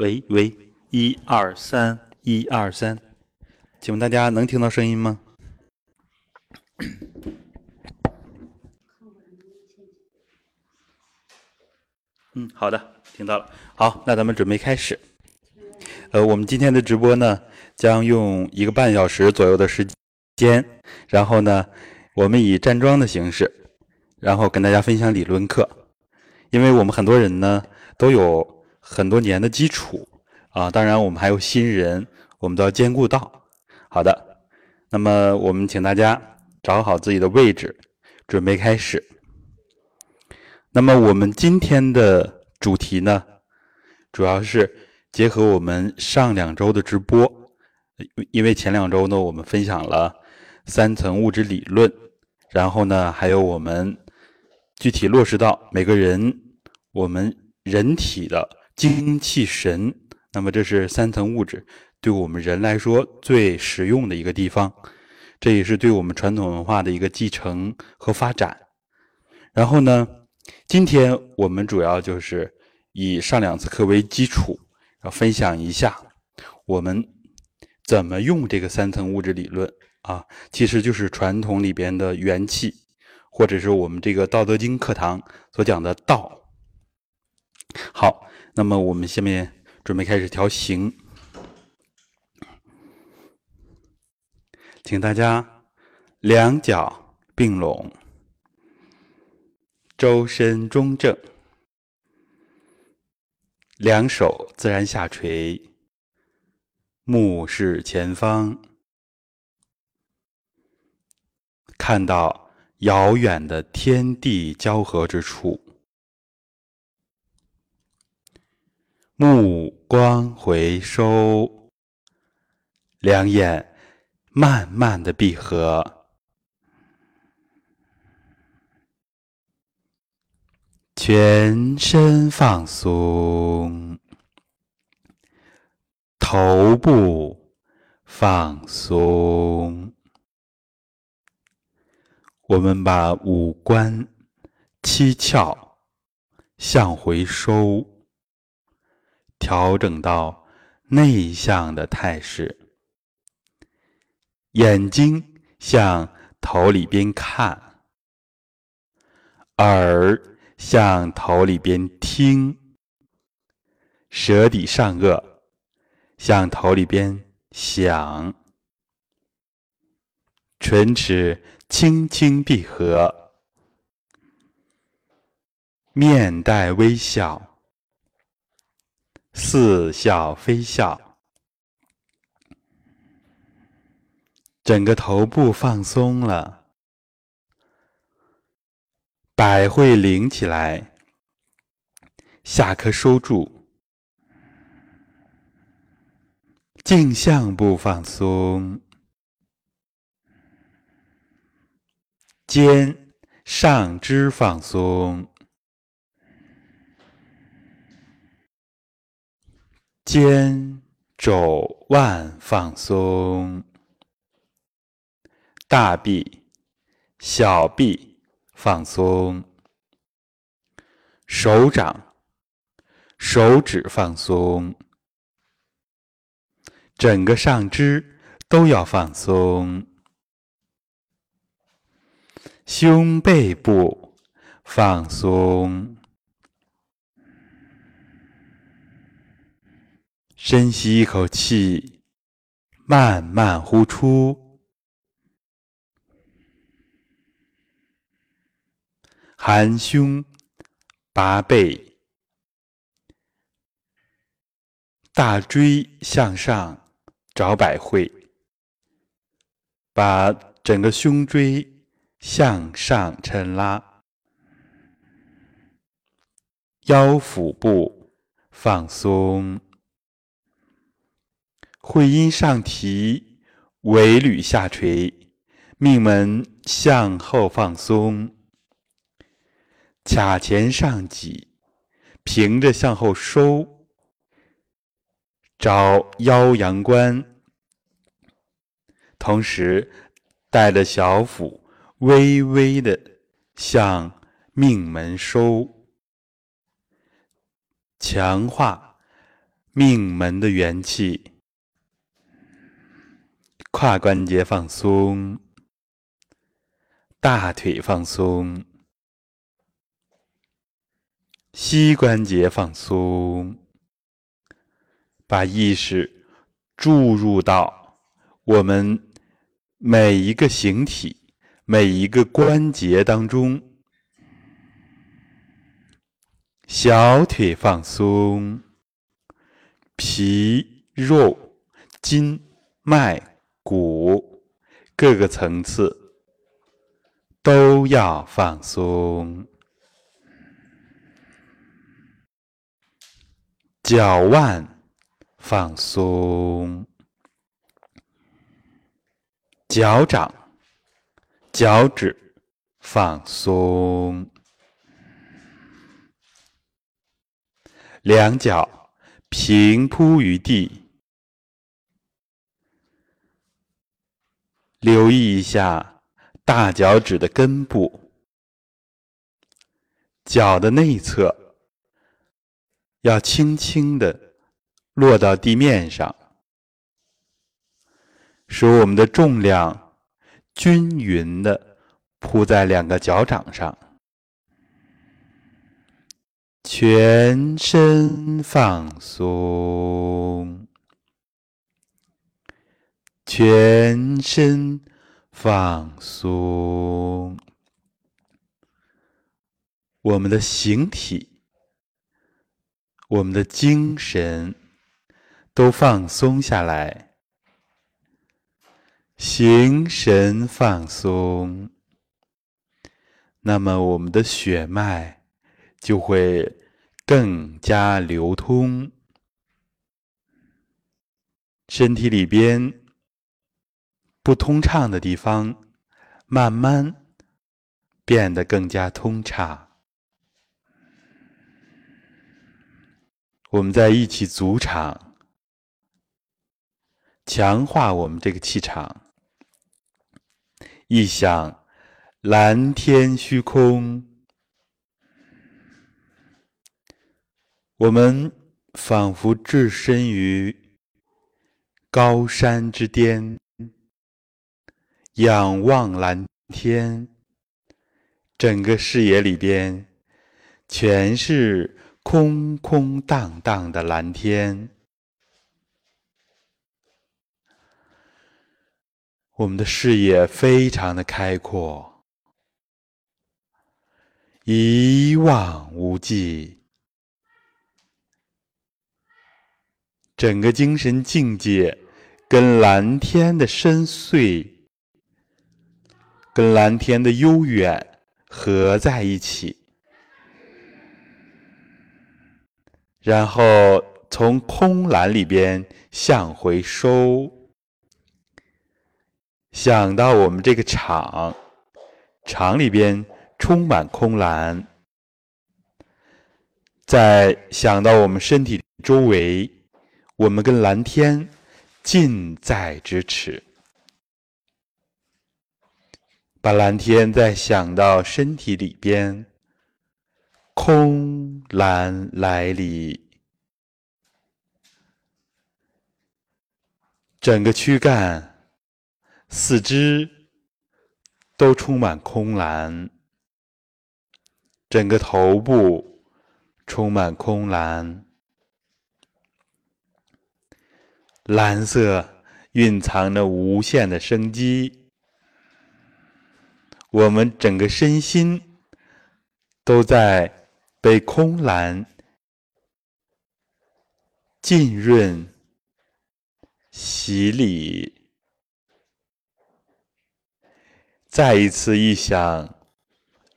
喂喂，一二三，一二三，请问大家能听到声音吗？嗯，好的，听到了。好，那咱们准备开始。呃，我们今天的直播呢，将用一个半小时左右的时间，然后呢，我们以站桩的形式，然后跟大家分享理论课。因为我们很多人呢，都有很多年的基础啊，当然我们还有新人，我们都要兼顾到。好的，那么我们请大家找好自己的位置，准备开始。那么我们今天的主题呢，主要是结合我们上两周的直播，因为前两周呢，我们分享了三层物质理论，然后呢，还有我们具体落实到每个人我们人体的精气神，那么这是三层物质对我们人来说最实用的一个地方，这也是对我们传统文化的一个继承和发展。然后呢？今天我们主要就是以上两次课为基础，要分享一下我们怎么用这个三层物质理论啊，其实就是传统里边的元气，或者是我们这个《道德经》课堂所讲的道。好，那么我们下面准备开始调形，请大家两脚并拢。周身中正，两手自然下垂，目视前方，看到遥远的天地交合之处，目光回收，两眼慢慢的闭合。全身放松，头部放松。我们把五官、七窍向回收，调整到内向的态势。眼睛向头里边看，耳。向头里边听，舌底上颚。向头里边想，唇齿轻轻闭合，面带微笑，似笑非笑，整个头部放松了。百会领起来，下颌收住，颈项部放松，肩上肢放松，肩肘腕放松，大臂、小臂。放松，手掌、手指放松，整个上肢都要放松，胸背部放松，深吸一口气，慢慢呼出。含胸拔背，大椎向上找百会，把整个胸椎向上抻拉，腰腹部放松，会阴上提，尾闾下垂，命门向后放松。髂前上挤，平着向后收，找腰阳关，同时带着小腹微微的向命门收，强化命门的元气，胯关节放松，大腿放松，膝关节放松，把意识注入到我们每一个形体、每一个关节当中，小腿放松。皮肉、筋脉、骨各个层次都要放松，脚腕放松，脚掌、脚趾放松，两脚。平铺于地，留意一下大脚趾的根部，脚的内侧要轻轻的落到地面上，使我们的重量均匀的铺在两个脚掌上。全身放松，全身放松，我们的形体、我们的精神都放松下来，形神放松，那么我们的血脉。就会更加流通，身体里边不通畅的地方，慢慢变得更加通畅。我们在一起组场，强化我们这个气场。一想蓝天虚空。我们仿佛置身于高山之巅，仰望蓝天，整个视野里边全是空空荡荡的蓝天。我们的视野非常的开阔，一望无际。整个精神境界跟蓝天的深邃、跟蓝天的悠远合在一起，然后从空蓝里边向回收，想到我们这个场，场里边充满空蓝，再想到我们身体周围。我们跟蓝天近在咫尺，把蓝天再想到身体里边，空蓝来里，整个躯干、四肢都充满空蓝，整个头部充满空蓝。蓝色蕴藏着无限的生机，我们整个身心都在被空蓝浸润、洗礼。再一次一想，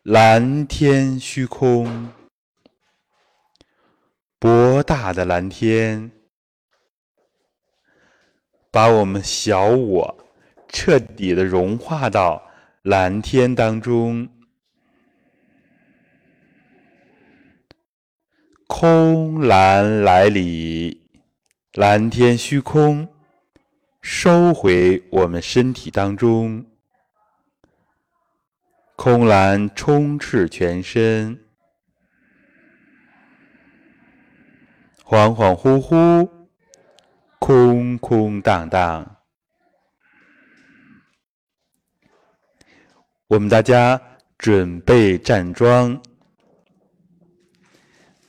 蓝天虚空，博大的蓝天。把我们小我彻底的融化到蓝天当中，空蓝来里，蓝天虚空，收回我们身体当中，空蓝充斥全身，恍恍惚惚，空空荡荡。我们大家准备站桩，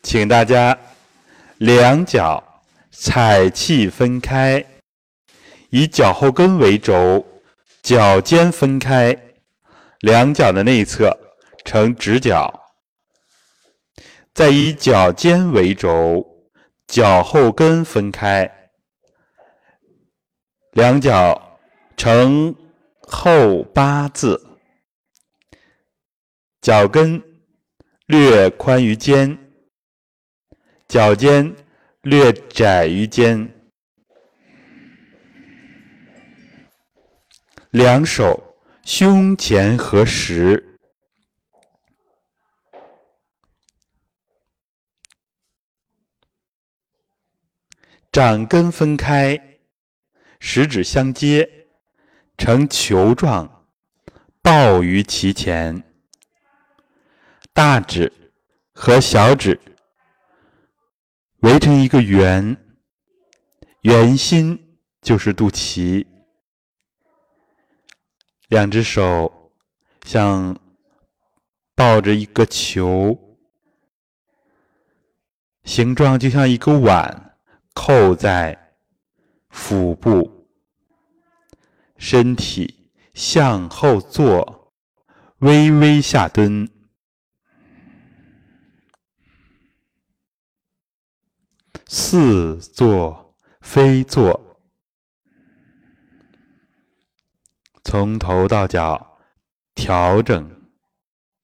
请大家两脚踩气分开，以脚后跟为轴，脚尖分开，两脚的内侧呈直角，再以脚尖为轴。脚后跟分开，两脚呈后八字，脚跟略宽于肩，脚尖略窄于肩，两手胸前合十。掌根分开，食指相接，呈球状，抱于其前。大指和小指围成一个圆，圆心就是肚脐。两只手像抱着一个球，形状就像一个碗。扣在腹部，身体向后坐，微微下蹲，似坐非坐，从头到脚调整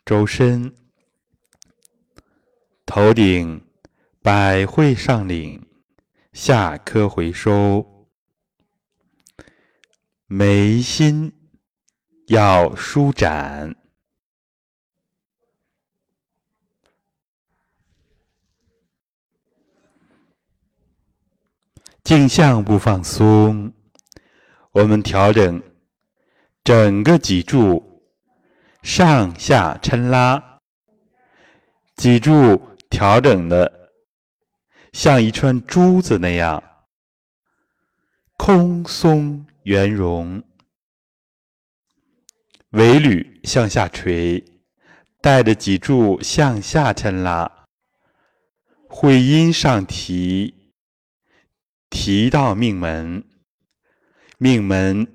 周身，头顶百会上领。下颏回收，眉心要舒展，颈项不放松。我们调整整个脊柱，上下抻拉，脊柱调整的。像一串珠子那样。空松圆融，尾闾向下垂，带着脊柱向下抻拉，会阴上提，提到命门，命门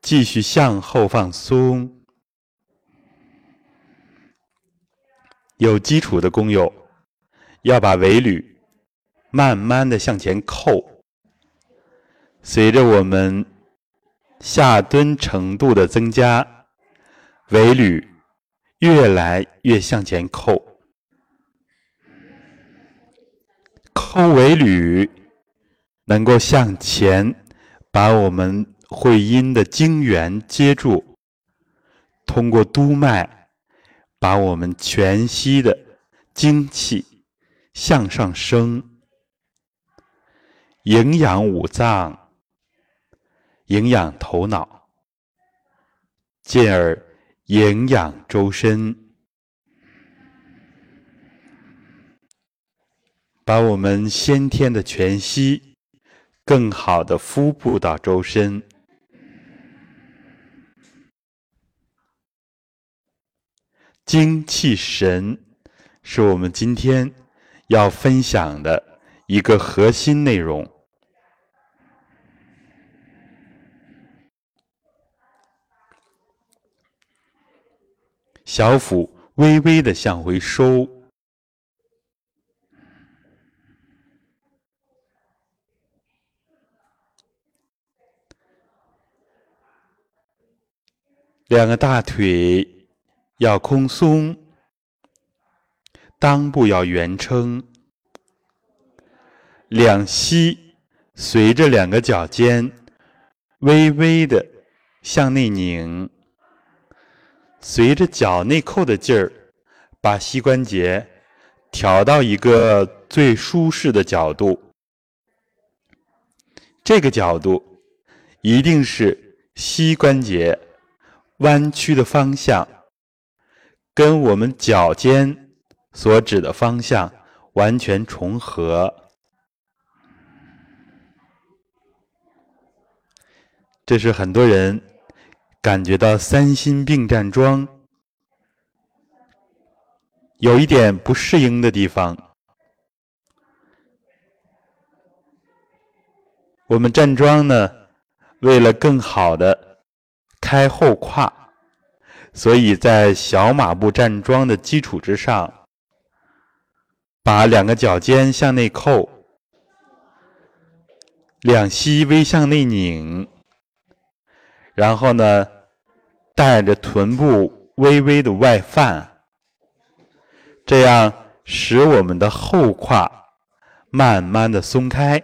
继续向后放松。有基础的工友要把尾闾。慢慢的向前扣，随着我们下蹲程度的增加，尾闾越来越向前扣，扣尾闾能够向前把我们会阴的经元接住，通过督脉把我们全息的精气向上升。营养五脏，营养头脑，进而营养周身，把我们先天的全息更好的敷布到周身。精气神是我们今天要分享的。一个核心内容，小腹微微的向回收，两个大腿要空松，裆部要圆撑。两膝随着两个脚尖微微的向内拧，随着脚内扣的劲儿，把膝关节调到一个最舒适的角度。这个角度一定是膝关节弯曲的方向跟我们脚尖所指的方向完全重合。这是很多人感觉到三心病站桩有一点不适应的地方。我们站桩呢为了更好的开后胯，所以在小马步站桩的基础之上，把两个脚尖向内扣，两膝微向内拧，然后呢，带着臀部微微的外翻。这样使我们的后胯慢慢的松开，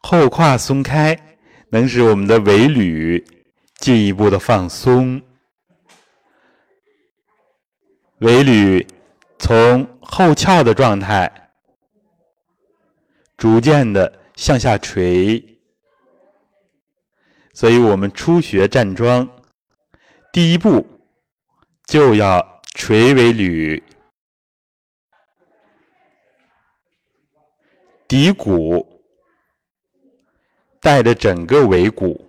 后胯松开能使我们的尾闾进一步的放松，尾闾从后翘的状态逐渐的向下垂，所以我们初学站桩，第一步就要。垂尾闾，骶骨带着整个尾骨，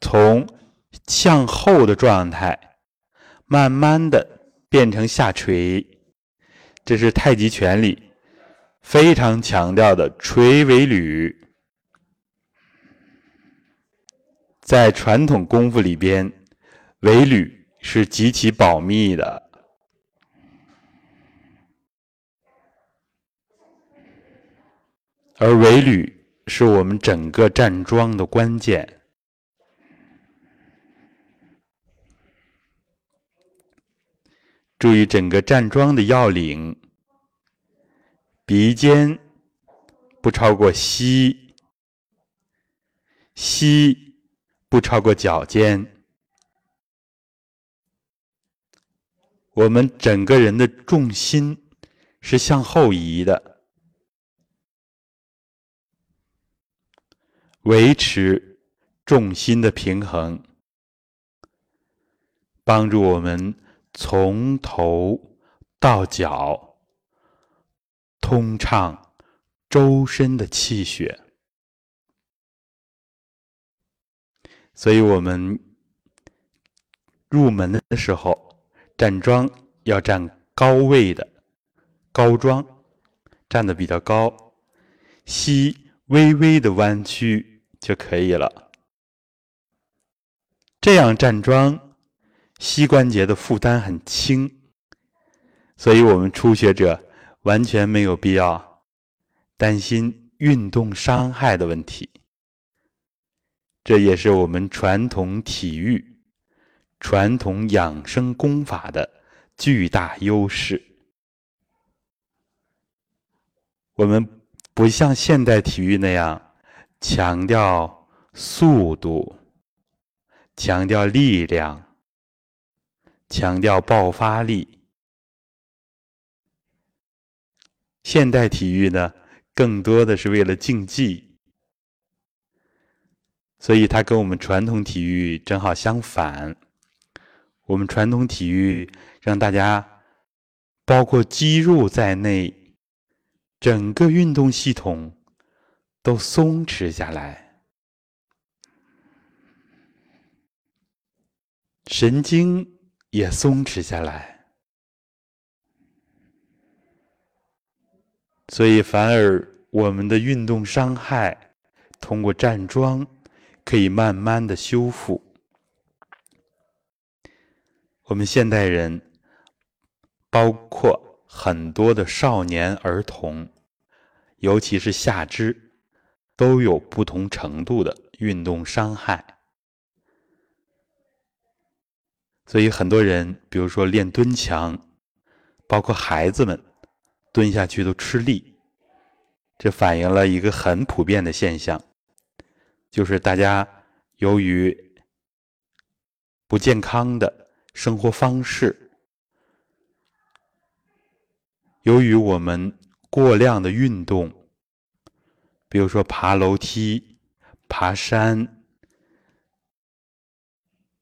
从向后的状态，慢慢的变成下垂。这是太极拳里非常强调的垂尾闾，在传统功夫里边，尾闾。是极其保密的，而尾闾是我们整个站桩的关键。注意整个站桩的要领：鼻尖不超过膝，膝不超过脚尖。我们整个人的重心是向后移的，维持重心的平衡，帮助我们从头到脚通畅周身的气血。所以，我们入门的时候。站桩要站高位的高桩，站的比较高，膝微微的弯曲就可以了。这样站桩，膝关节的负担很轻，所以我们初学者完全没有必要担心运动伤害的问题。这也是我们传统体育。传统养生功法的巨大优势，我们不像现代体育那样强调速度、强调力量、强调爆发力。现代体育呢，更多的是为了竞技，所以它跟我们传统体育正好相反。我们传统体育让大家，包括肌肉在内，整个运动系统都松弛下来，神经也松弛下来，所以反而我们的运动伤害通过站桩可以慢慢的修复。我们现代人，包括很多的少年儿童，尤其是下肢，都有不同程度的运动伤害。所以很多人，比如说练蹲墙，包括孩子们蹲下去都吃力，这反映了一个很普遍的现象，就是大家由于不健康的。生活方式，由于我们过量的运动，比如说爬楼梯、爬山，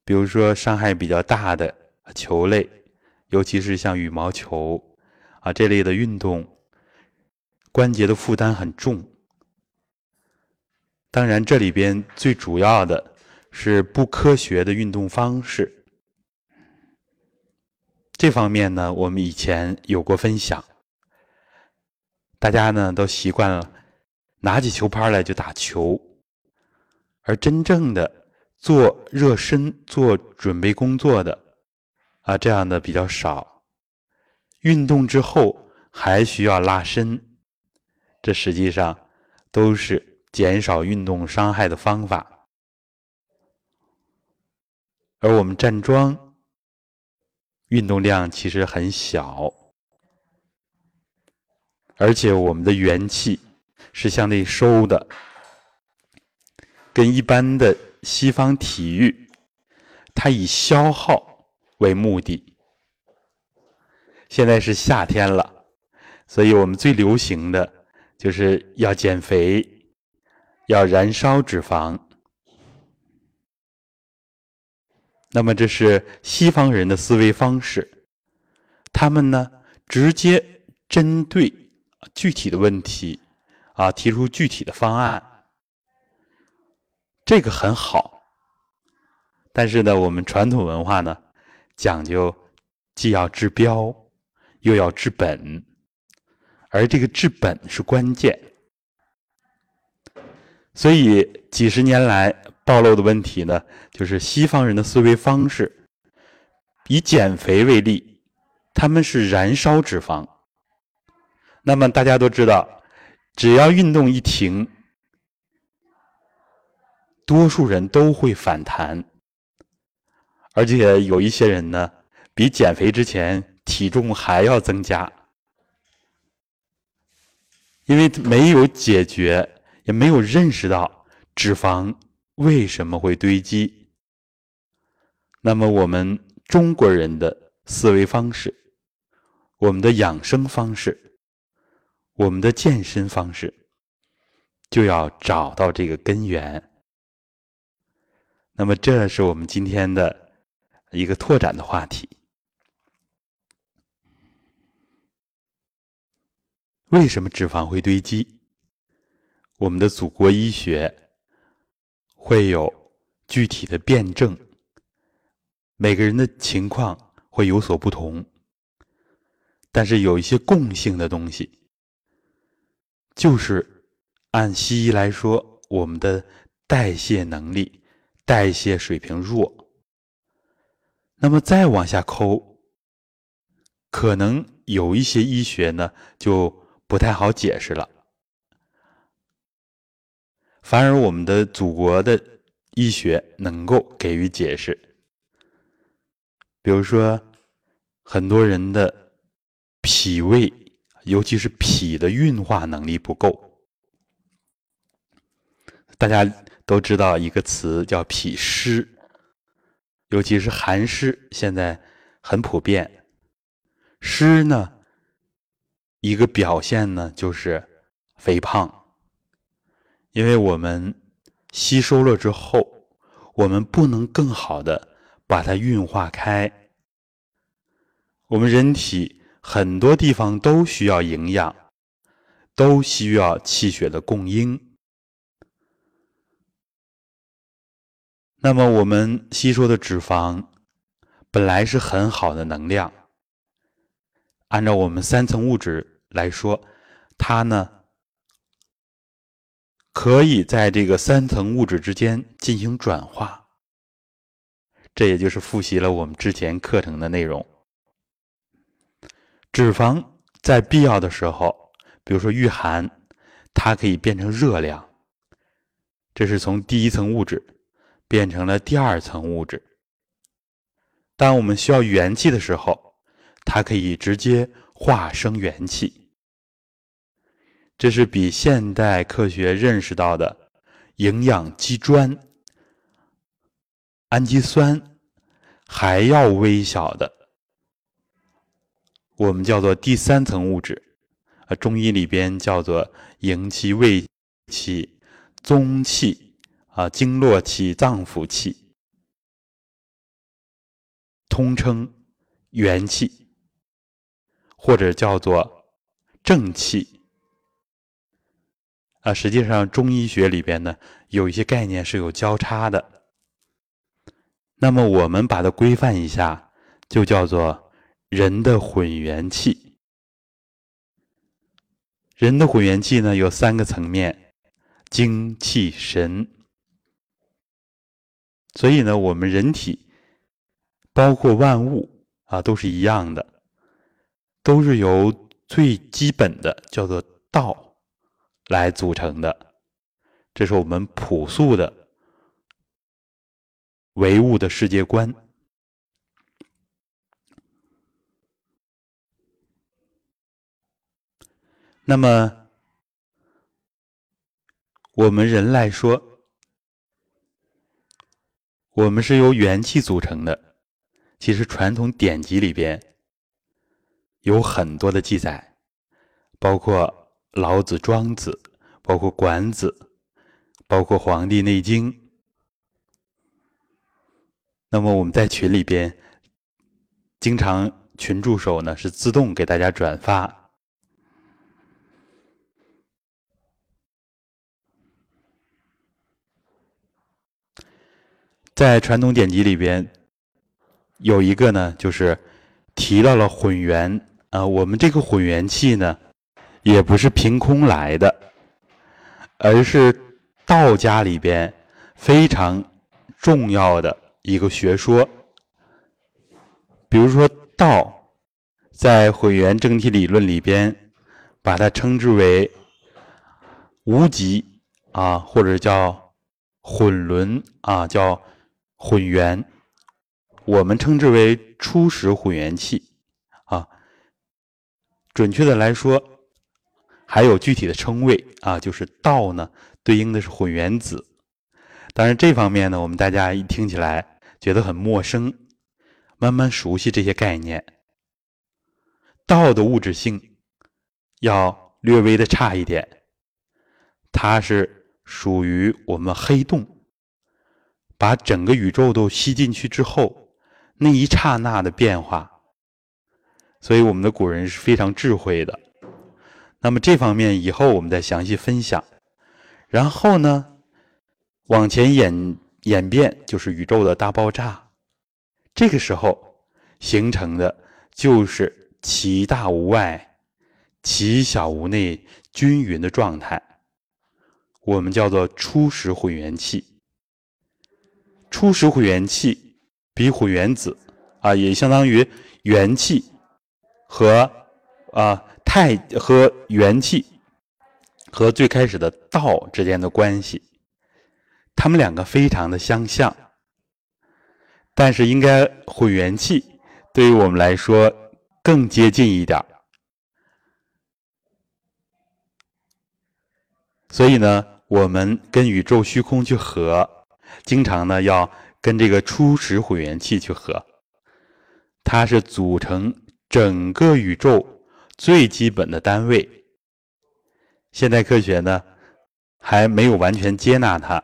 比如说伤害比较大的球类，尤其是像羽毛球啊这类的运动，关节的负担很重，当然，这里边最主要的是不科学的运动方式。这方面呢，我们以前有过分享，大家呢都习惯了拿起球拍来就打球，而真正的做热身、做准备工作的啊，这样的比较少。运动之后还需要拉伸，这实际上都是减少运动伤害的方法，而我们站桩。运动量其实很小，而且我们的元气是向内收的，跟一般的西方体育，它以消耗为目的。现在是夏天了，所以我们最流行的就是要减肥，要燃烧脂肪。那么这是西方人的思维方式，他们呢直接针对具体的问题啊提出具体的方案，这个很好。但是呢，我们传统文化呢讲究既要治标，又要治本，而这个治本是关键。所以几十年来。暴露的问题呢，就是西方人的思维方式，以减肥为例，他们是燃烧脂肪。那么大家都知道，只要运动一停，多数人都会反弹，而且有一些人呢，比减肥之前体重还要增加，因为没有解决，也没有认识到脂肪。为什么会堆积？那么我们中国人的思维方式、我们的养生方式、我们的健身方式，就要找到这个根源。那么这是我们今天的一个拓展的话题：为什么脂肪会堆积？我们的祖国医学。会有具体的辩证，每个人的情况会有所不同，但是有一些共性的东西，就是按西医来说，我们的代谢能力、代谢水平弱。那么再往下抠，可能有一些医学呢就不太好解释了。反而，我们的祖国的医学能够给予解释。比如说，很多人的脾胃，尤其是脾的运化能力不够。大家都知道一个词叫脾湿，尤其是寒湿，现在很普遍。湿呢，一个表现呢就是肥胖。因为我们吸收了之后，我们不能更好的把它运化开。我们人体很多地方都需要营养，都需要气血的供应。那么我们吸收的脂肪本来是很好的能量，按照我们三层物质来说，它呢？可以在这个三层物质之间进行转化，这也就是复习了我们之前课程的内容。脂肪在必要的时候，比如说御寒，它可以变成热量，这是从第一层物质变成了第二层物质。当我们需要元气的时候，它可以直接化生元气。这是比现代科学认识到的营养基砖、氨基酸还要微小的，我们叫做第三层物质，啊，中医里边叫做营气、胃气、宗气啊、经络气、脏腑气，通称元气，或者叫做正气。啊，实际上中医学里边呢，有一些概念是有交叉的。那么我们把它规范一下，就叫做人的混元气。人的混元气呢，有三个层面：精、气、神。所以呢，我们人体包括万物啊，都是一样的，都是由最基本的叫做道来组成的。这是我们朴素的唯物的世界观。那么，我们人来说。我们是由元气组成的，其实传统典籍里边有很多的记载，包括老子、庄子，包括管子，包括《黄帝内经》。那么我们在群里边，经常群助手呢是自动给大家转发。在传统典籍里边，有一个呢，就是提到了混元啊。我们这个混元气呢，也不是凭空来的，而是道家里边非常重要的一个学说。比如说，道在混元整体理论里边，把它称之为无极啊，或者叫混沌啊，叫。混元，我们称之为初始混元气，啊，准确的来说，还有具体的称谓啊，就是道呢，对应的是混元子。当然，这方面呢，我们大家一听起来觉得很陌生，慢慢熟悉这些概念。道的物质性要略微的差一点，它是属于我们黑洞。把整个宇宙都吸进去之后，那一刹那的变化，所以我们的古人是非常智慧的。那么这方面以后我们再详细分享。然后呢，往前演演变就是宇宙的大爆炸，这个时候形成的就是其大无外，其小无内，均匀的状态，我们叫做初始混元气。初始混元气比混元子啊，也相当于元气和啊太和元气和最开始的道之间的关系，他们两个非常的相像，但是应该混元气对于我们来说更接近一点所以呢，我们跟宇宙虚空去合。经常呢要跟这个初始混元气去合，它是组成整个宇宙最基本的单位。现代科学呢还没有完全接纳它，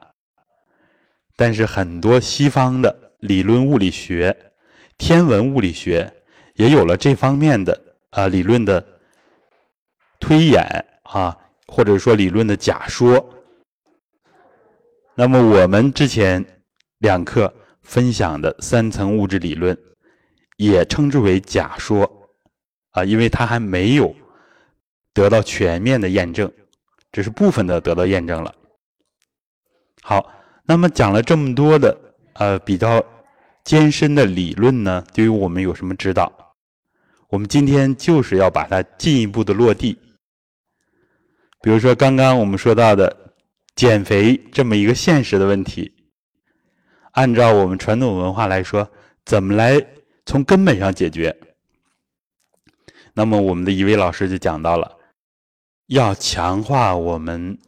但是很多西方的理论物理学、天文物理学也有了这方面的啊理论的推演啊，或者说理论的假说。那么我们之前两课分享的三层物质理论，也称之为假说啊，因为它还没有得到全面的验证，只是部分的得到验证了。好，那么讲了这么多的呃比较艰深的理论呢，对于我们有什么指导？我们今天就是要把它进一步的落地，比如说刚刚我们说到的。减肥这么一个现实的问题，按照我们传统文化来说，怎么来从根本上解决？那么我们的一位老师就讲到了，要强化我们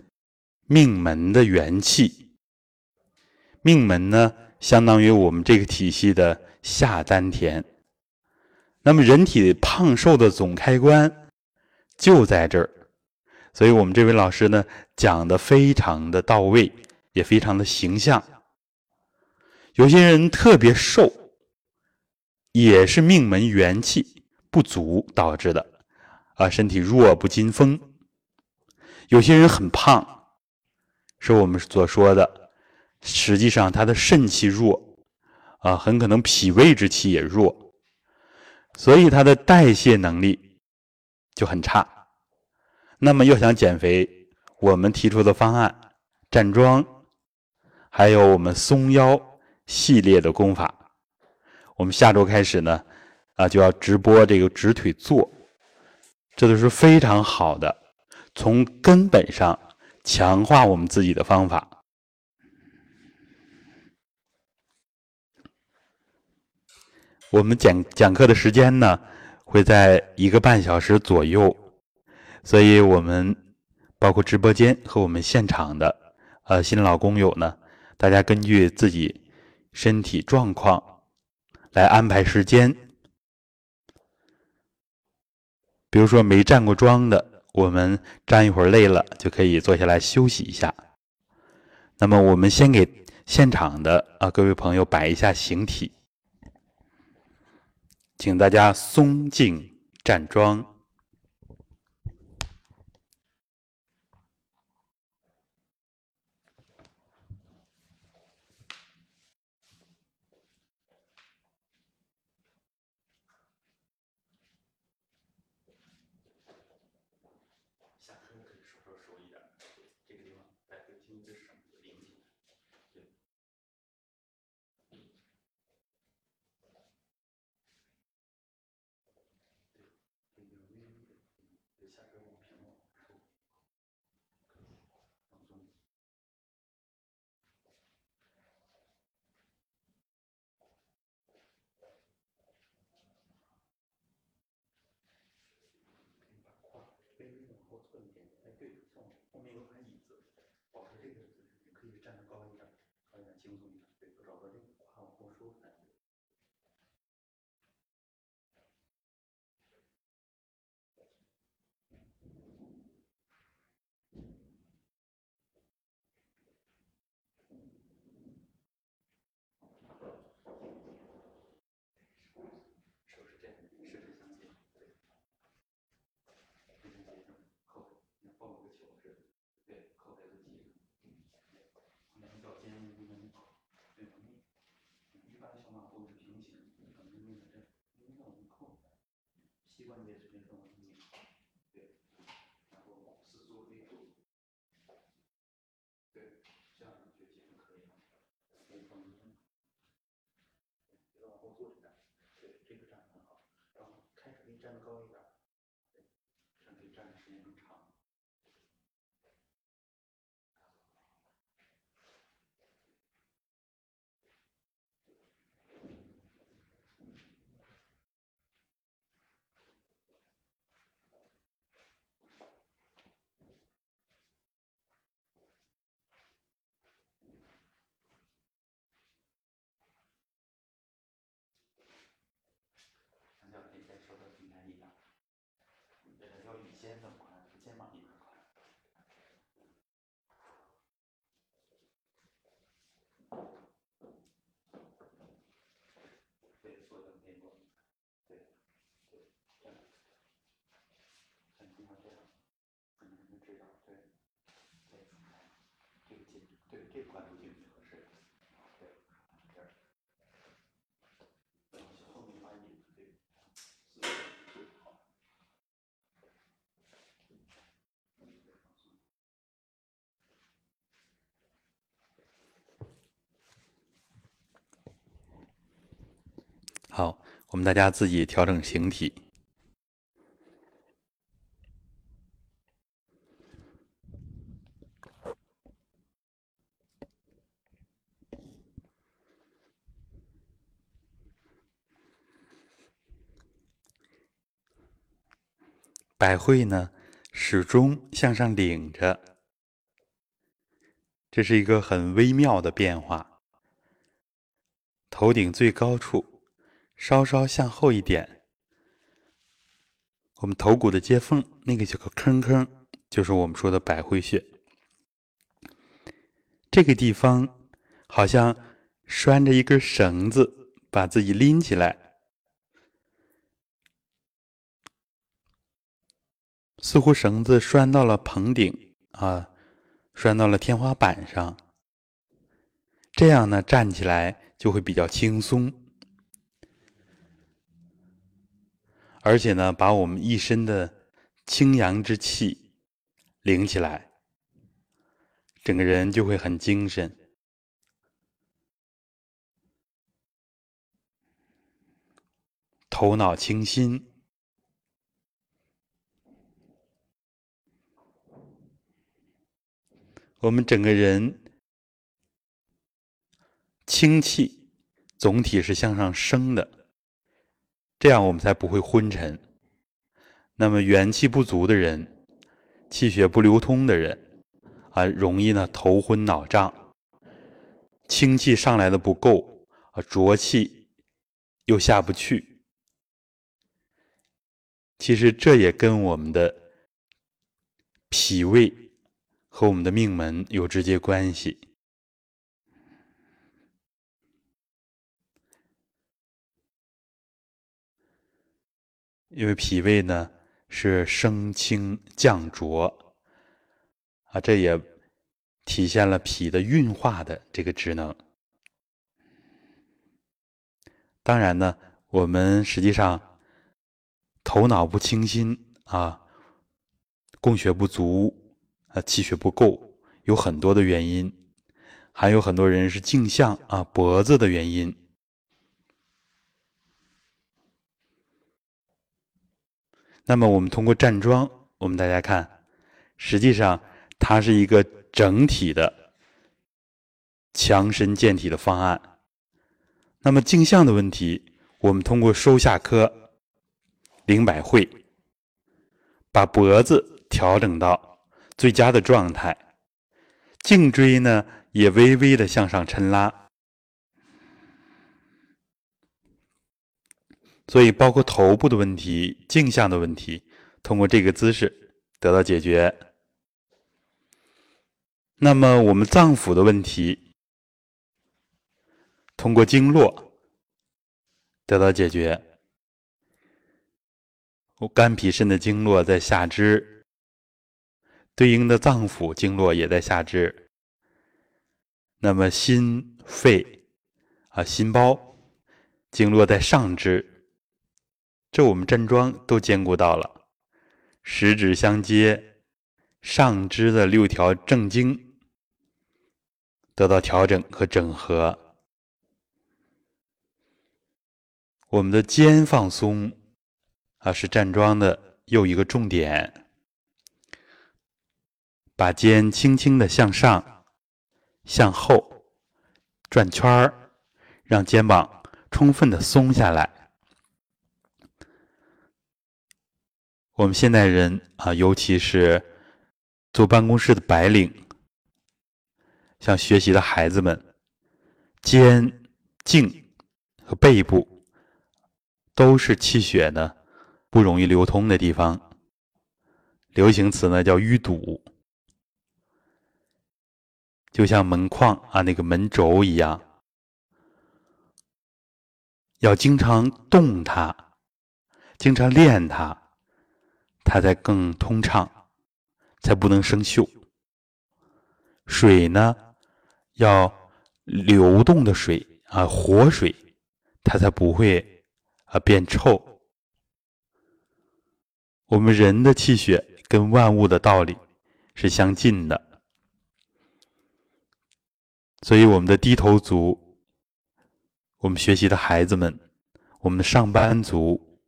命门的元气。命门呢，相当于我们这个体系的下丹田。那么人体胖瘦的总开关就在这儿。所以我们这位老师呢讲的非常的到位，也非常的形象。有些人特别瘦，也是命门元气不足导致的，啊，身体弱不禁风。有些人很胖，是我们所说的，实际上他的肾气弱，啊，很可能脾胃之气也弱，所以他的代谢能力就很差。那么要想减肥，我们提出的方案站桩，还有我们松腰系列的功法，我们下周开始呢，啊，就要直播这个直腿坐，这都是非常好的，从根本上强化我们自己的方法。我们讲讲课的时间呢，会在一个半小时左右。所以，我们包括直播间和我们现场的呃新老工友呢，大家根据自己身体状况来安排时间。比如说没站过桩的，我们站一会儿累了，就可以坐下来休息一下。那么，我们先给现场的啊各位朋友摆一下形体，请大家松静站桩。我们大家自己调整形体。百会呢，始终向上领着，这是一个很微妙的变化。头顶最高处。稍稍向后一点，我们头骨的接缝那个小个坑坑，就是我们说的百会穴。这个地方好像拴着一根绳子，把自己拎起来，似乎绳子拴到了棚顶啊，拴到了天花板上，这样呢，站起来就会比较轻松，而且呢，把我们一身的清阳之气领起来，整个人就会很精神，头脑清新。我们整个人清气总体是向上升的，这样我们才不会昏沉。那么元气不足的人、气血不流通的人啊，容易呢头昏脑胀，清气上来的不够啊，浊气又下不去。其实这也跟我们的脾胃。和我们的命门有直接关系，因为脾胃呢是升清降浊啊，这也体现了脾的运化的这个职能。当然呢，我们实际上头脑不清新啊，供血不足。啊，气血不够有很多的原因，还有很多人是镜像啊脖子的原因。那么我们通过站桩，我们大家看，实际上它是一个整体的强身健体的方案。那么镜像的问题，我们通过收下髁、领百会，把脖子调整到。最佳的状态，颈椎呢也微微的向上抻拉，所以包括头部的问题、镜像的问题，通过这个姿势得到解决。那么我们脏腑的问题，通过经络得到解决。肝脾肾的经络在下肢。对应的脏腑经络也在下肢，那么心肺啊心包经络在上肢，这我们站桩都兼顾到了，十指相接，上肢的六条正经得到调整和整合，我们的肩放松啊是站桩的又一个重点。把肩轻轻的向上、向后转圈儿，让肩膀充分的松下来。我们现代人啊，尤其是坐办公室的白领，像学习的孩子们，肩、颈和背部都是气血呢不容易流通的地方。流行词呢叫淤堵。就像门框啊，那个门轴一样，要经常动它，经常练它，它才更通畅，才不能生锈。水呢，要流动的水啊，活水，它才不会啊变臭。我们人的气血跟万物的道理是相近的。所以，我们的低头族，我们学习的孩子们，我们的上班族，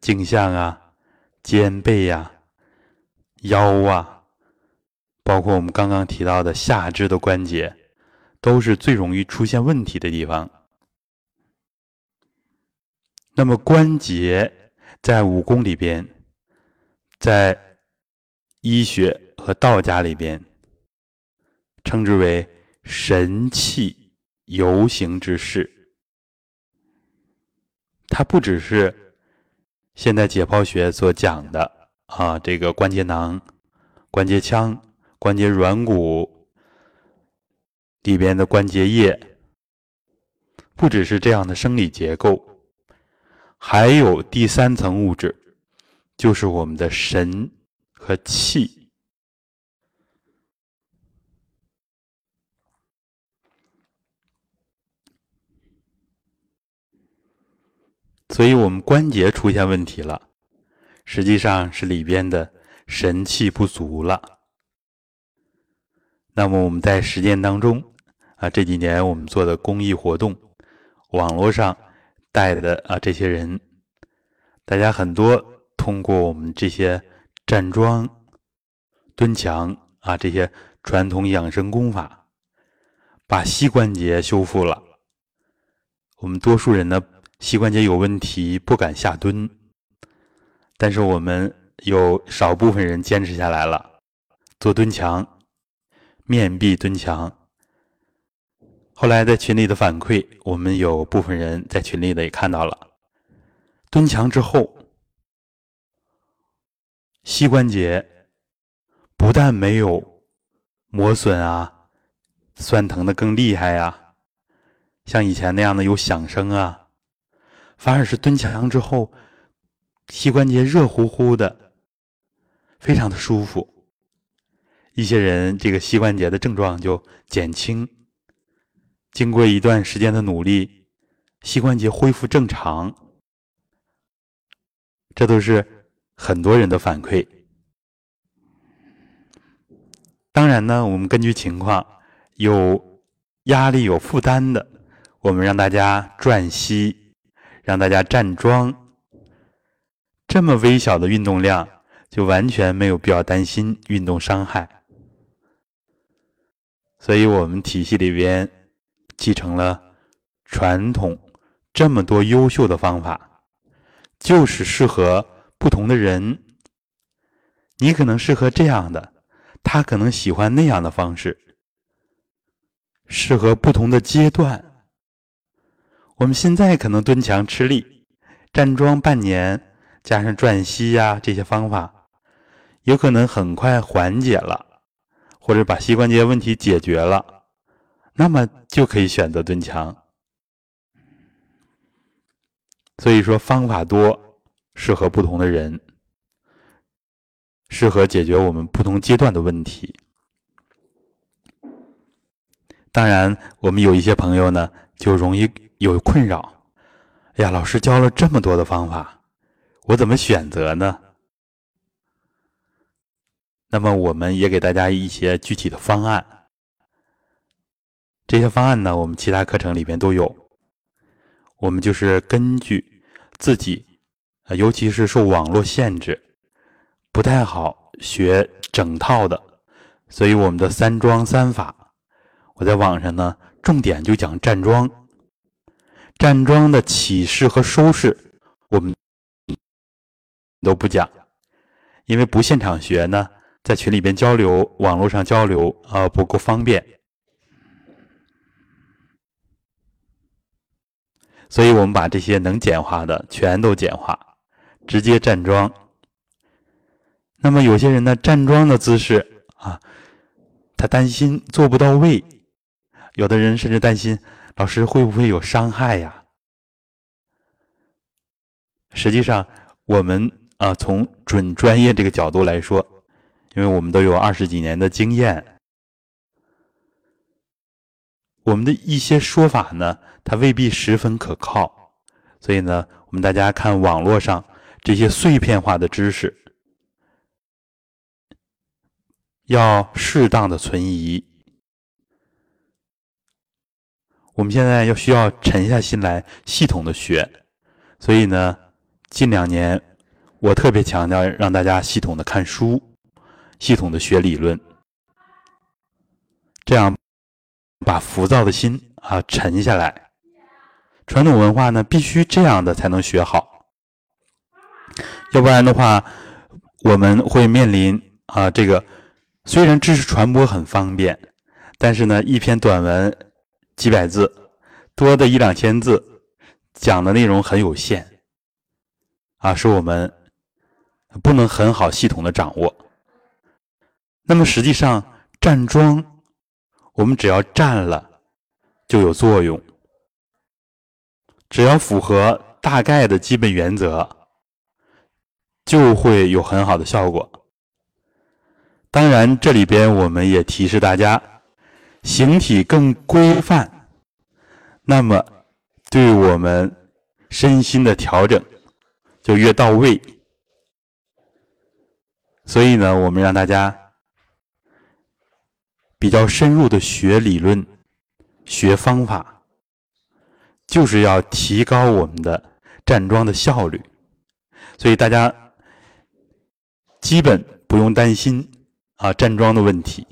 镜像啊、肩背呀、腰啊，包括我们刚刚提到的下肢的关节，都是最容易出现问题的地方。那么，关节在武功里边，在医学和道家里边，称之为。神气游行之势，它不只是现代解剖学所讲的啊，这个关节囊、关节腔、关节软骨里边的关节液，不只是这样的生理结构，还有第三层物质，就是我们的神和气。所以我们关节出现问题了，实际上是里边的神气不足了。那么我们在实践当中啊，这几年我们做的公益活动，网络上带的啊这些人，大家很多通过我们这些站桩、蹲墙啊这些传统养生功法，把膝关节修复了。我们多数人呢膝关节有问题，不敢下蹲，但是我们有少部分人坚持下来了，做蹲墙。面壁蹲墙。后来在群里的反馈，我们有部分人在群里的也看到了，蹲墙之后，膝关节不但没有磨损啊，酸疼的更厉害呀，像以前那样的有响声啊，反而是蹲墙之后，膝关节热乎乎的，非常的舒服。一些人这个膝关节的症状就减轻，经过一段时间的努力，膝关节恢复正常，这都是很多人的反馈。当然呢，我们根据情况，有压力有负担的，我们让大家转膝，让大家站桩，这么微小的运动量，就完全没有必要担心运动伤害。所以我们体系里边继承了传统这么多优秀的方法，就是适合不同的人。你可能适合这样的，他可能喜欢那样的方式，适合不同的阶段。我们现在可能蹲墙吃力，站桩半年，加上转膝呀这些方法，有可能很快缓解了。或者把膝关节问题解决了，那么就可以选择蹲墙。所以说方法多，适合不同的人，适合解决我们不同阶段的问题。当然，我们有一些朋友呢，就容易有困扰。哎呀，老师教了这么多的方法，我怎么选择呢？那么我们也给大家一些具体的方案，这些方案呢，我们其他课程里边都有。我们就是根据自己，尤其是受网络限制，不太好学整套的，所以我们的三桩三法，我在网上呢，重点就讲站桩。站桩的起势和收势，我们都不讲，因为不现场学呢。在群里边交流，网络上交流啊不够方便，所以我们把这些能简化的全都简化，直接站桩。那么有些人呢，站桩的姿势啊，他担心做不到位，有的人甚至担心老师会不会有伤害呀？实际上，我们啊从准专业这个角度来说。因为我们都有二十几年的经验，我们的一些说法呢，它未必十分可靠，所以呢，我们大家看网络上这些碎片化的知识，要适当的存疑。我们现在要需要沉下心来，系统的学，所以呢，近两年我特别强调让大家系统的看书。系统的学理论，这样把浮躁的心啊沉下来。传统文化呢，必须这样的才能学好，要不然的话，我们会面临啊这个虽然知识传播很方便，但是呢，一篇短文几百字，多的一两千字，讲的内容很有限，啊，是我们不能很好系统的掌握。那么实际上，站桩，我们只要站了就有作用，只要符合大概的基本原则，就会有很好的效果。当然，这里边我们也提示大家，形体更规范，那么对我们身心的调整就越到位。所以呢，我们让大家比较深入的学理论、学方法，就是要提高我们的站桩的效率。所以大家基本不用担心啊站桩的问题。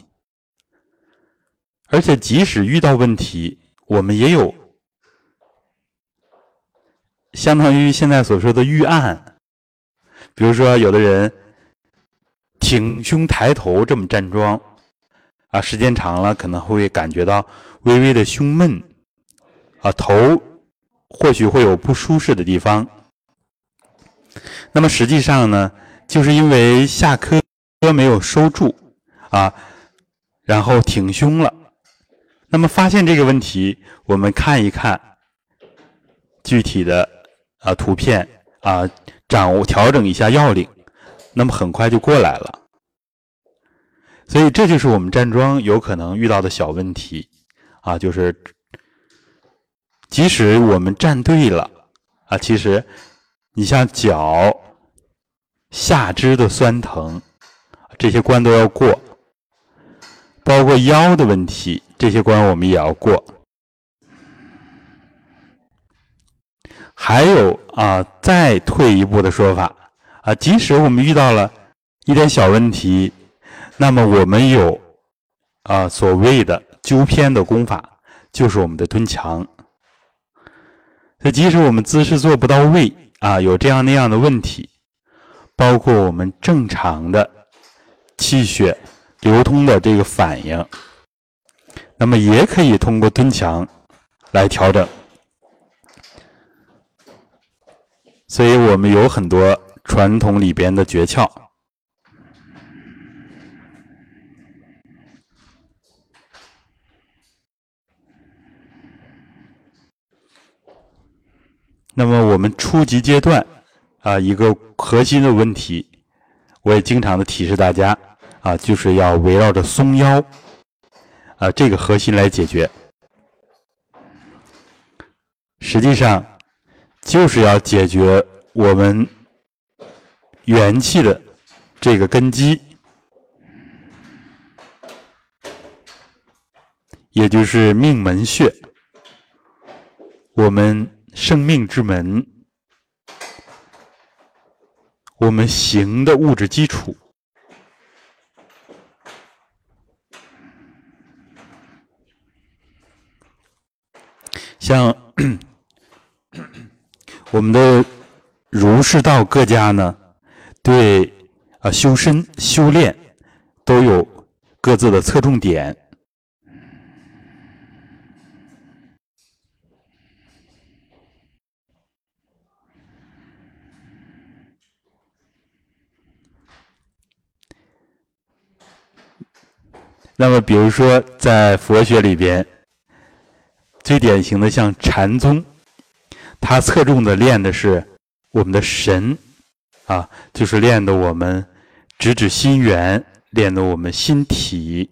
而且，即使遇到问题，我们也有相当于现在所说的预案。比如说，有的人挺胸抬头这么站桩，啊，时间长了可能会感觉到微微的胸闷，啊，头或许会有不舒适的地方。那么实际上呢，就是因为下颌没有收住，啊，然后挺胸了。那么发现这个问题，我们看一看具体的啊图片啊，掌握调整一下要领，那么很快就过来了。所以这就是我们站桩有可能遇到的小问题啊，就是即使我们站对了啊，其实你像脚下肢的酸疼这些关都要过，包括腰的问题。这些关我们也要过，还有啊，再退一步的说法啊，即使我们遇到了一点小问题，那么我们有啊所谓的纠偏的功法，就是我们的蹲墙。那即使我们姿势做不到位啊，有这样那样的问题，包括我们正常的气血流通的这个反应。那么也可以通过蹲墙来调整，所以我们有很多传统里边的诀窍。那么我们初级阶段啊，一个核心的问题，我也经常的提示大家啊，就是要围绕着松腰。啊，这个核心来解决，实际上就是要解决我们元气的这个根基，也就是命门穴，我们生命之门，我们行的物质基础。像我们的儒释道各家呢，对啊修身修炼都有各自的侧重点。那么，比如说在佛学里边。最典型的像禅宗，它侧重的练的是我们的神，啊，就是练的我们直指心源，练的我们心体。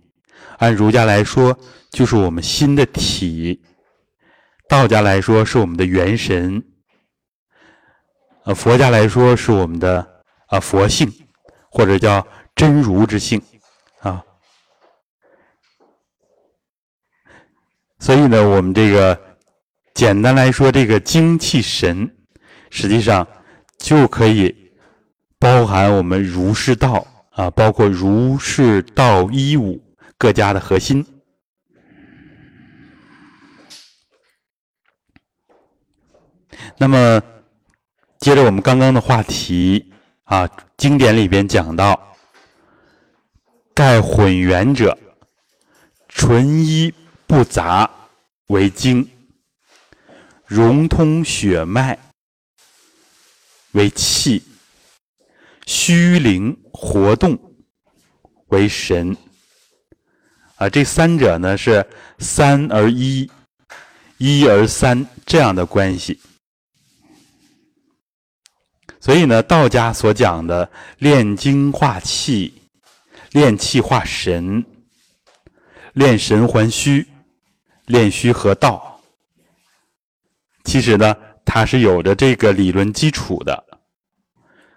按儒家来说，就是我们心的体；道家来说是我们的元神；呃，佛家来说是我们的啊佛性，或者叫真如之性，啊。所以呢，我们这个简单来说，这个精气神实际上就可以包含我们儒释道啊，包括儒释道一武各家的核心。那么，接着我们刚刚的话题啊，经典里边讲到，盖混元者，纯一。不杂为精，融通血脉为气，虚灵活动为神。啊，这三者呢是三而一，一而三这样的关系。所以呢，道家所讲的炼精化气、炼气化神、炼神还虚。炼虚合道，其实呢它是有着这个理论基础的。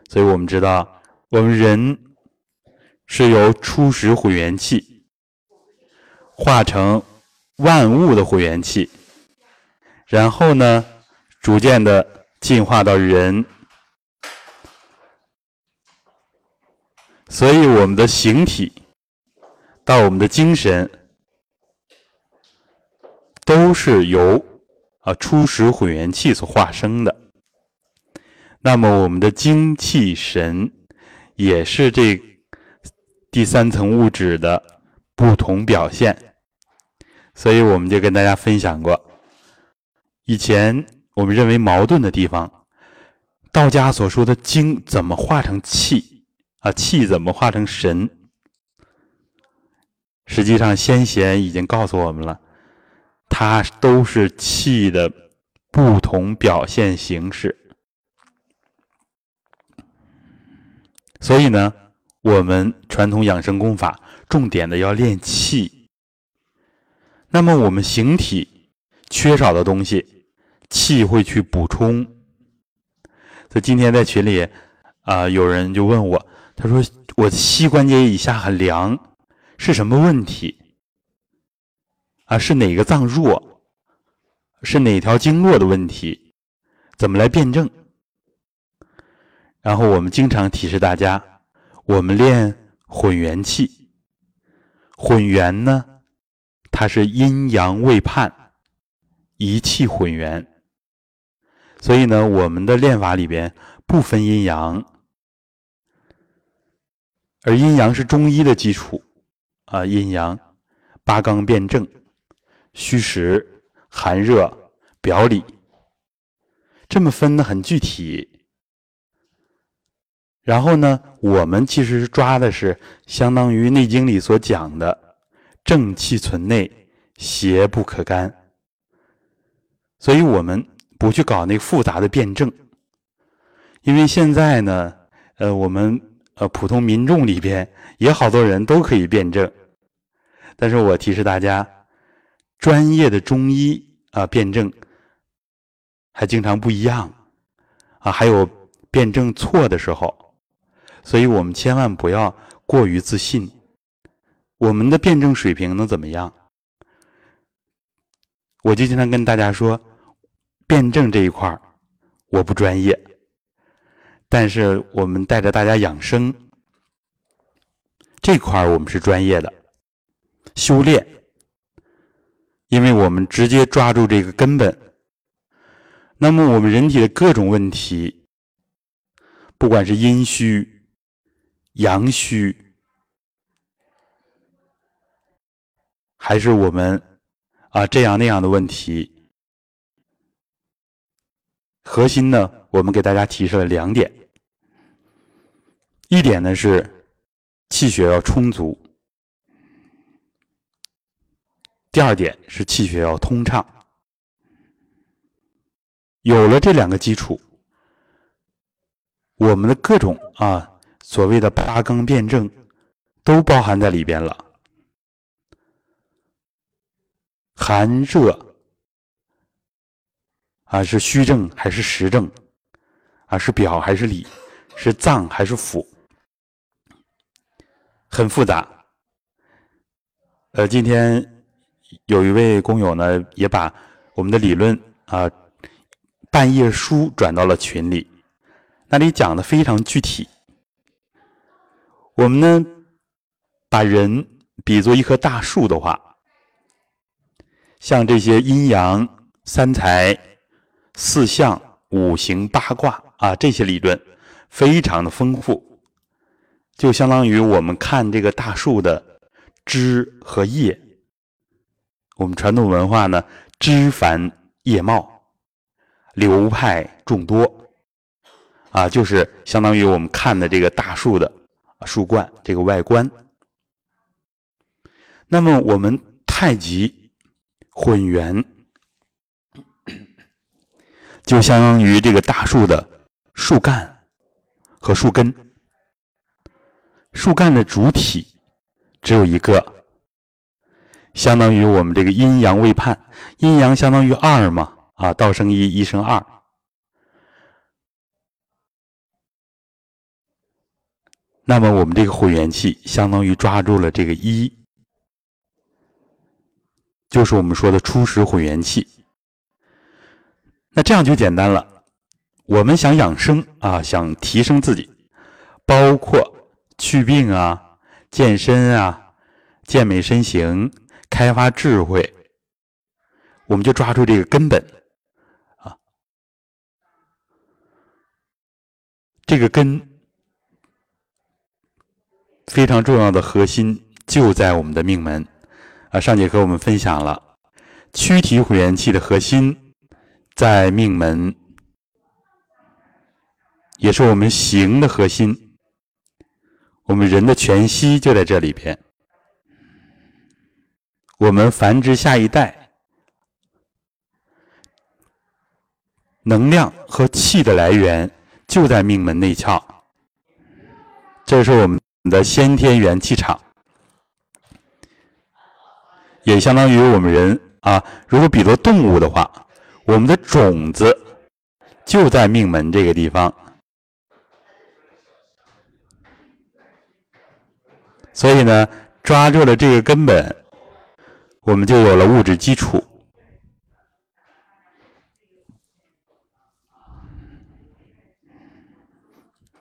所以我们知道，我们人是由初始混元气化成万物的混元气，然后呢，逐渐的进化到人。所以，我们的形体到我们的精神，都是由啊初始混元气所化生的。那么，我们的精气神也是这第三层物质的不同表现。所以，我们就跟大家分享过，以前我们认为矛盾的地方，道家所说的精怎么化成气？啊，气怎么化成神？实际上，先贤已经告诉我们了，它都是气的不同表现形式。所以呢，我们传统养生功法重点的要练气。那么，我们形体缺少的东西，气会去补充。所以今天在群里啊，有人就问我。他说：“我膝关节以下很凉，是什么问题？啊，是哪个脏弱？是哪条经络的问题？怎么来辩证？”然后我们经常提示大家，我们练混元气。混元呢，它是阴阳未判，一气混元。所以呢，我们的练法里边不分阴阳。而阴阳是中医的基础，啊，阴阳八纲辩证、虚实、寒热、表里，这么分的很具体。然后呢，我们其实抓的是相当于《内经》里所讲的“正气存内，邪不可干”。所以我们不去搞那复杂的辩证，因为现在呢，呃，我们。呃，普通民众里边也好多人都可以辩证，但是我提示大家，专业的中医啊辩证还经常不一样啊，还有辩证错的时候，所以我们千万不要过于自信。我们的辩证水平能怎么样？我就经常跟大家说，辩证这一块我不专业。但是我们带着大家养生这块儿，我们是专业的修炼，因为我们直接抓住这个根本。那么我们人体的各种问题，不管是阴虚、阳虚，还是我们啊这样那样的问题，核心呢，我们给大家提示了两点。一点呢是气血要充足，第二点是气血要通畅。有了这两个基础，我们的各种啊所谓的八纲辩证都包含在里边了。寒热啊是虚症还是实症啊是表还是里是脏还是腑？很复杂，呃，今天有一位工友呢，也把我们的理论啊半页书转到了群里，那里讲的非常具体。我们呢，把人比作一棵大树的话，像这些阴阳、三才、四象、五行、八卦啊，这些理论非常的丰富。就相当于我们看这个大树的枝和叶，我们传统文化呢，枝繁叶茂，流派众多，啊，就是相当于我们看的这个大树的树冠这个外观。那么我们太极混元，就相当于这个大树的树干和树根。树干的主体只有一个，相当于我们这个阴阳未判，阴阳相当于二嘛，啊，道生一，一生二。那么我们这个混元气相当于抓住了这个一，就是我们说的初始混元气。那这样就简单了。我们想养生啊，想提升自己，包括祛病啊、健身啊、健美身形、开发智慧，我们就抓住这个根本啊，这个根非常重要的核心就在我们的命门啊。上节课我们分享了躯体混元气的核心在命门。也是我们形的核心，我们人的全息就在这里边。我们繁殖下一代，能量和气的来源就在命门内窍，这是我们的先天元气场，也相当于我们人啊，如果比作动物的话，我们的种子就在命门这个地方。所以呢，抓住了这个根本，我们就有了物质基础。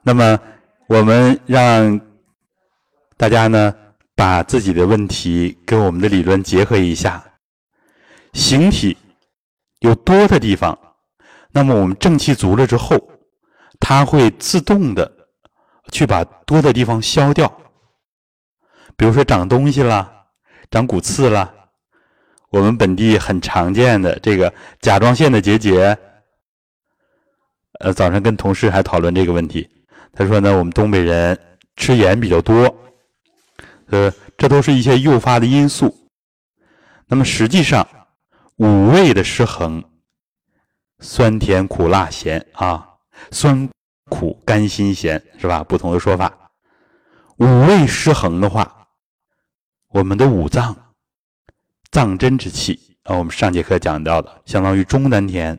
那么，我们让大家呢，把自己的问题跟我们的理论结合一下。形体有多的地方，那么我们正气足了之后，它会自动的去把多的地方消掉。比如说长东西了，长骨刺了，我们本地很常见的这个甲状腺的结节。呃，早上跟同事还讨论这个问题，他说呢，我们东北人吃盐比较多，呃，这都是一些诱发的因素。那么实际上，五味的失衡，酸甜苦辣咸啊，酸苦甘辛咸是吧？不同的说法，五味失衡的话。我们的五脏脏真之气啊，我们上节课讲到的，相当于中丹田，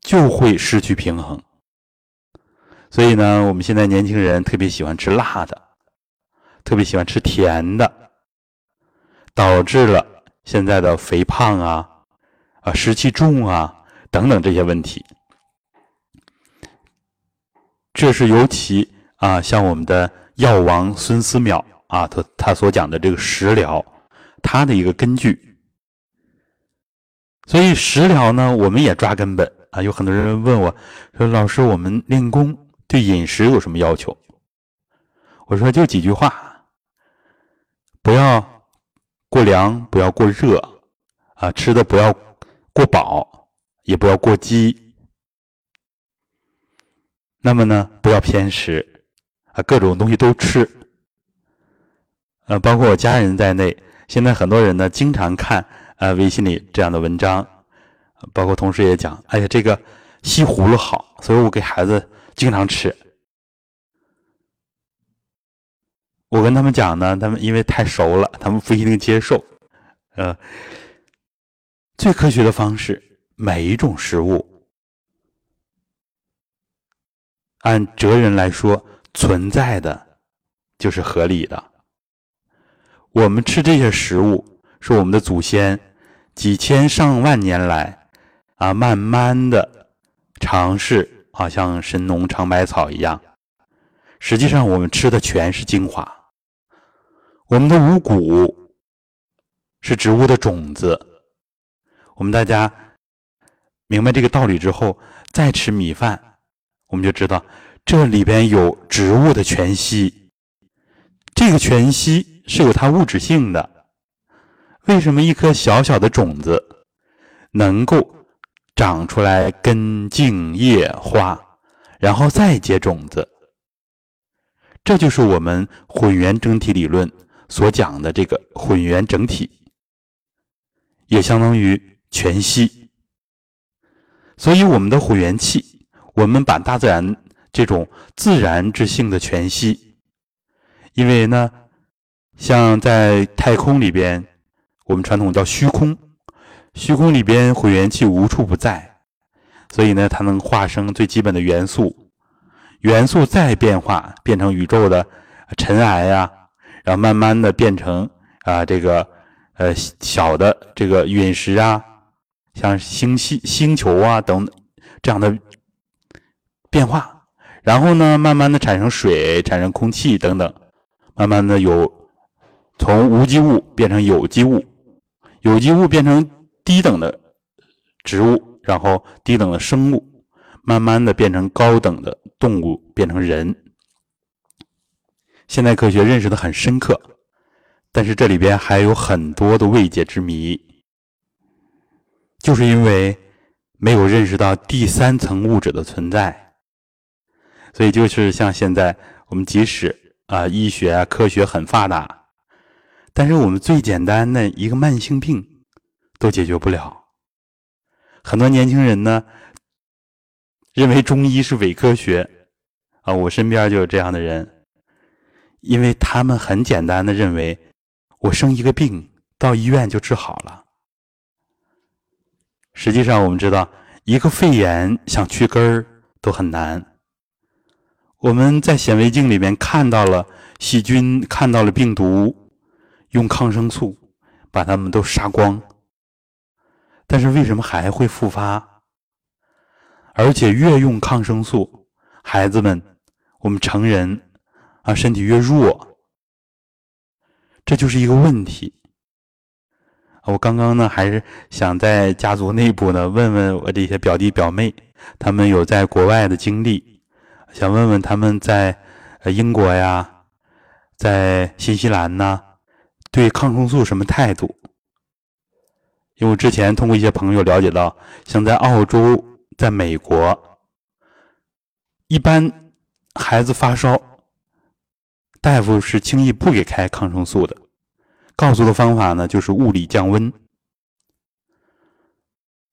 就会失去平衡。所以呢，我们现在年轻人特别喜欢吃辣的，特别喜欢吃甜的，导致了现在的肥胖啊、啊湿气重啊等等这些问题。这是尤其啊，像我们的药王孙思邈。啊，他他所讲的这个食疗，它的一个根据。所以食疗呢，我们也抓根本啊。有很多人问我，说老师，我们练功对饮食有什么要求？我说就几句话：不要过凉，不要过热，啊，吃的不要过饱，也不要过饥。那么呢，不要偏食，啊，各种东西都吃。呃，包括我家人在内，现在很多人呢经常看呃微信里这样的文章，包括同事也讲，哎呀，这个西葫芦好，所以我给孩子经常吃。我跟他们讲呢，他们因为太熟了，他们不一定接受。呃，最科学的方式，每一种食物，按哲人来说，存在的就是合理的。我们吃这些食物，是我们的祖先几千上万年来啊，慢慢的尝试，好像神农尝百草一样。实际上，我们吃的全是精华。我们的五谷是植物的种子。我们大家明白这个道理之后，再吃米饭，我们就知道这里边有植物的全息。这个全息。是有它物质性的。为什么一颗小小的种子能够长出来根茎叶花，然后再结种子？这就是我们混元整体理论所讲的这个混元整体，也相当于全息。所以，我们的混元气，我们把大自然这种自然之性的全息，因为呢。像在太空里边，我们传统叫虚空，虚空里边混元气无处不在，所以呢，它能化生最基本的元素，元素再变化，变成宇宙的尘埃呀，然后慢慢的变成啊这个呃小的这个陨石啊，像星系、星球啊等这样的变化，然后呢，慢慢的产生水、产生空气等等，慢慢的有从无机物变成有机物，有机物变成低等的植物，然后低等的生物。慢慢的变成高等的动物，变成人。现代科学认识的很深刻，但是这里边还有很多的未解之谜，就是因为没有认识到第三层物质的存在。所以就是像现在我们即使啊医学啊科学很发达，但是我们最简单的一个慢性病都解决不了。很多年轻人呢。认为中医是伪科学，啊，我身边就有这样的人，因为他们很简单的认为，我生一个病到医院就治好了。实际上，我们知道，一个肺炎想去根儿都很难。我们在显微镜里面看到了细菌，看到了病毒，用抗生素把他们都杀光，但是为什么还会复发？而且越用抗生素，孩子们，我们成人啊，身体越弱，这就是一个问题。我刚刚呢，还是想在家族内部呢，问问我这些表弟表妹，他们有在国外的经历，想问问他们在英国呀，在新西兰呢，对抗生素什么态度？因为我之前通过一些朋友了解到，像在澳洲。在美国，一般孩子发烧，大夫是轻易不给开抗生素的，告诉的方法呢就是物理降温。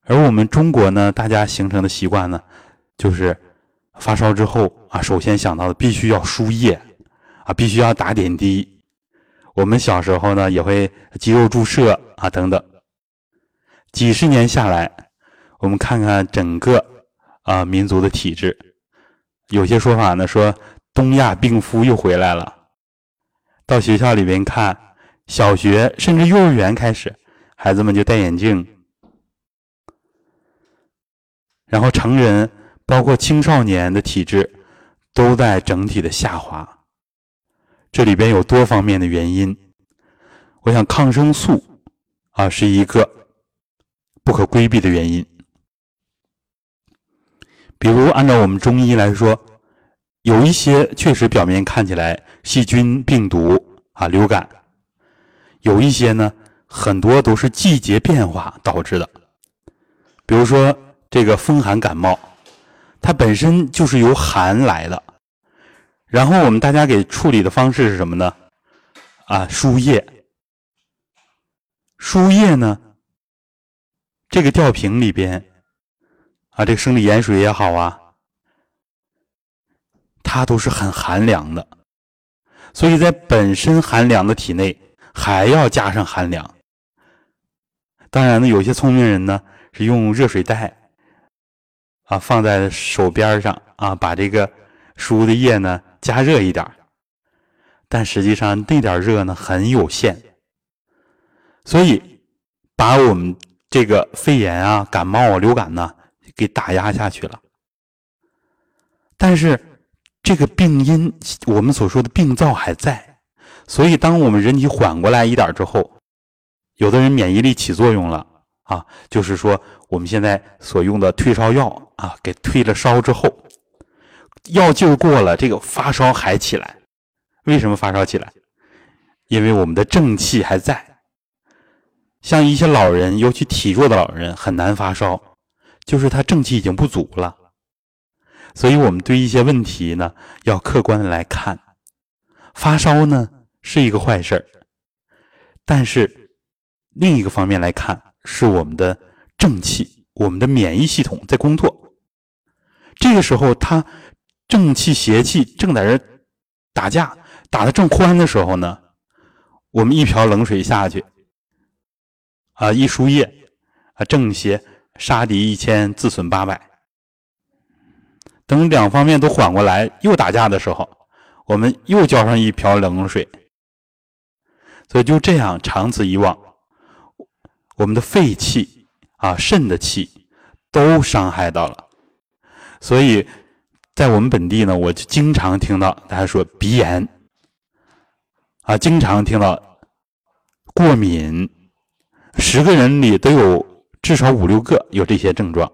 而我们中国呢，大家形成的习惯呢，就是发烧之后啊，首先想到的必须要输液啊，必须要打点滴。我们小时候呢，也会肌肉注射啊等等。几十年下来。我们看看整个啊民族的体质，有些说法呢说东亚病夫又回来了。到学校里边看，小学甚至幼儿园开始，孩子们就戴眼镜，然后成人包括青少年的体质都在整体的下滑。这里边有多方面的原因，我想抗生素啊是一个不可规避的原因。比如，按照我们中医来说，有一些确实表面看起来细菌、病毒啊、流感；有一些呢，很多都是季节变化导致的。比如说这个风寒感冒，它本身就是由寒来的。然后我们大家给处理的方式是什么呢？啊，输液。输液呢，这个吊瓶里边。啊，这个生理盐水也好啊，它都是很寒凉的，所以在本身寒凉的体内还要加上寒凉。当然呢，有些聪明人呢是用热水袋啊放在手边上啊，把这个输的液呢加热一点但实际上那点热呢很有限，所以把我们这个肺炎啊、感冒啊、流感呢。给打压下去了，但是这个病因，我们所说的病灶还在，所以当我们人体缓过来一点之后，有的人免疫力起作用了啊，就是说我们现在所用的退烧药啊，给退了烧之后，药劲儿过了，这个发烧还起来，为什么发烧起来？因为我们的正气还在，像一些老人，尤其体弱的老人，很难发烧。就是他正气已经不足了，所以我们对一些问题呢，要客观的来看。发烧呢是一个坏事儿，但是另一个方面来看，是我们的正气，我们的免疫系统在工作。这个时候，他正气邪气正在这打架，打的正欢的时候呢，我们一瓢冷水下去，啊，一输液，啊，正邪。杀敌一千，自损八百。等两方面都缓过来，又打架的时候，我们又浇上一瓢冷水。所以就这样，长此以往，我们的肺气啊、肾的气都伤害到了。所以在我们本地呢，我就经常听到大家说鼻炎啊，经常听到过敏，十个人里都有至少五六个有这些症状。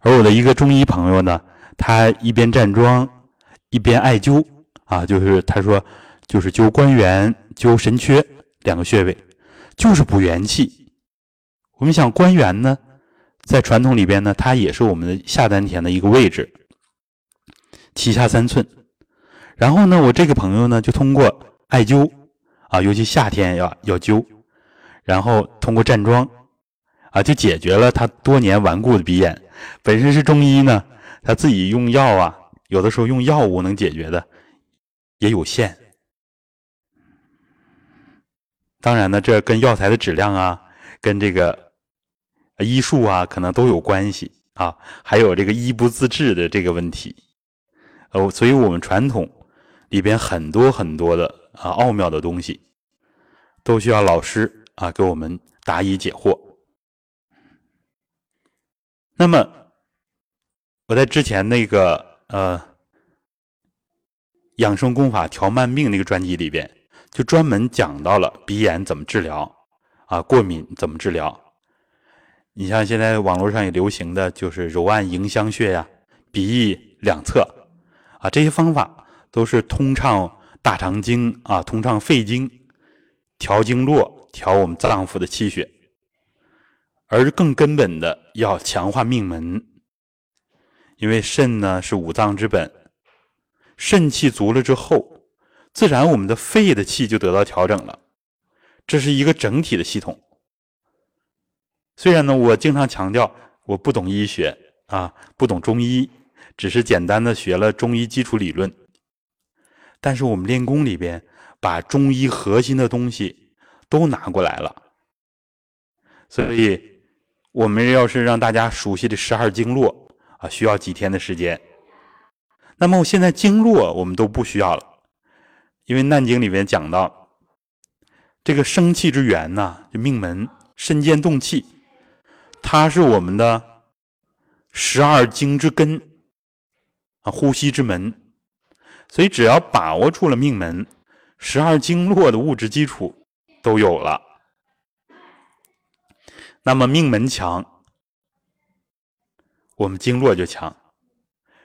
而我的一个中医朋友呢，他一边站桩，一边艾灸啊，就是他说，就是灸关元、灸神阙两个穴位，就是补元气。我们想关元呢，在传统里边呢，它也是我们的下丹田的一个位置，脐下三寸。然后呢，我这个朋友呢，就通过艾灸啊，尤其夏天要要灸，然后通过站桩啊，就解决了他多年顽固的鼻炎。本身是中医呢，他自己用药啊，有的时候用药物能解决的也有限。当然呢，这跟药材的质量啊，跟这个医术啊，可能都有关系啊。还有这个医不自治的这个问题，哦，所以我们传统里边很多很多的啊奥妙的东西，都需要老师啊给我们答疑解惑。那么，我在之前那个呃养生功法调慢病那个专辑里边，就专门讲到了鼻炎怎么治疗啊，过敏怎么治疗。你像现在网络上也流行的就是揉按迎香穴呀，鼻翼两侧啊，这些方法都是通畅大肠经啊，通畅肺经，调经络，调我们脏腑的气血。而更根本的要强化命门，因为肾呢是五脏之本，肾气足了之后，自然我们的肺的气就得到调整了。这是一个整体的系统。虽然呢，我经常强调我不懂医学啊，不懂中医，只是简单的学了中医基础理论，但是我们练功里边把中医核心的东西都拿过来了，所以。我们要是让大家熟悉的十二经络啊，需要几天的时间。那么我现在经络我们都不需要了，因为《难经》里面讲到，这个生气之源呐，就命门，身兼动气，它是我们的十二经之根啊，呼吸之门。所以只要把握住了命门，十二经络的物质基础都有了。那么命门强，我们经络就强；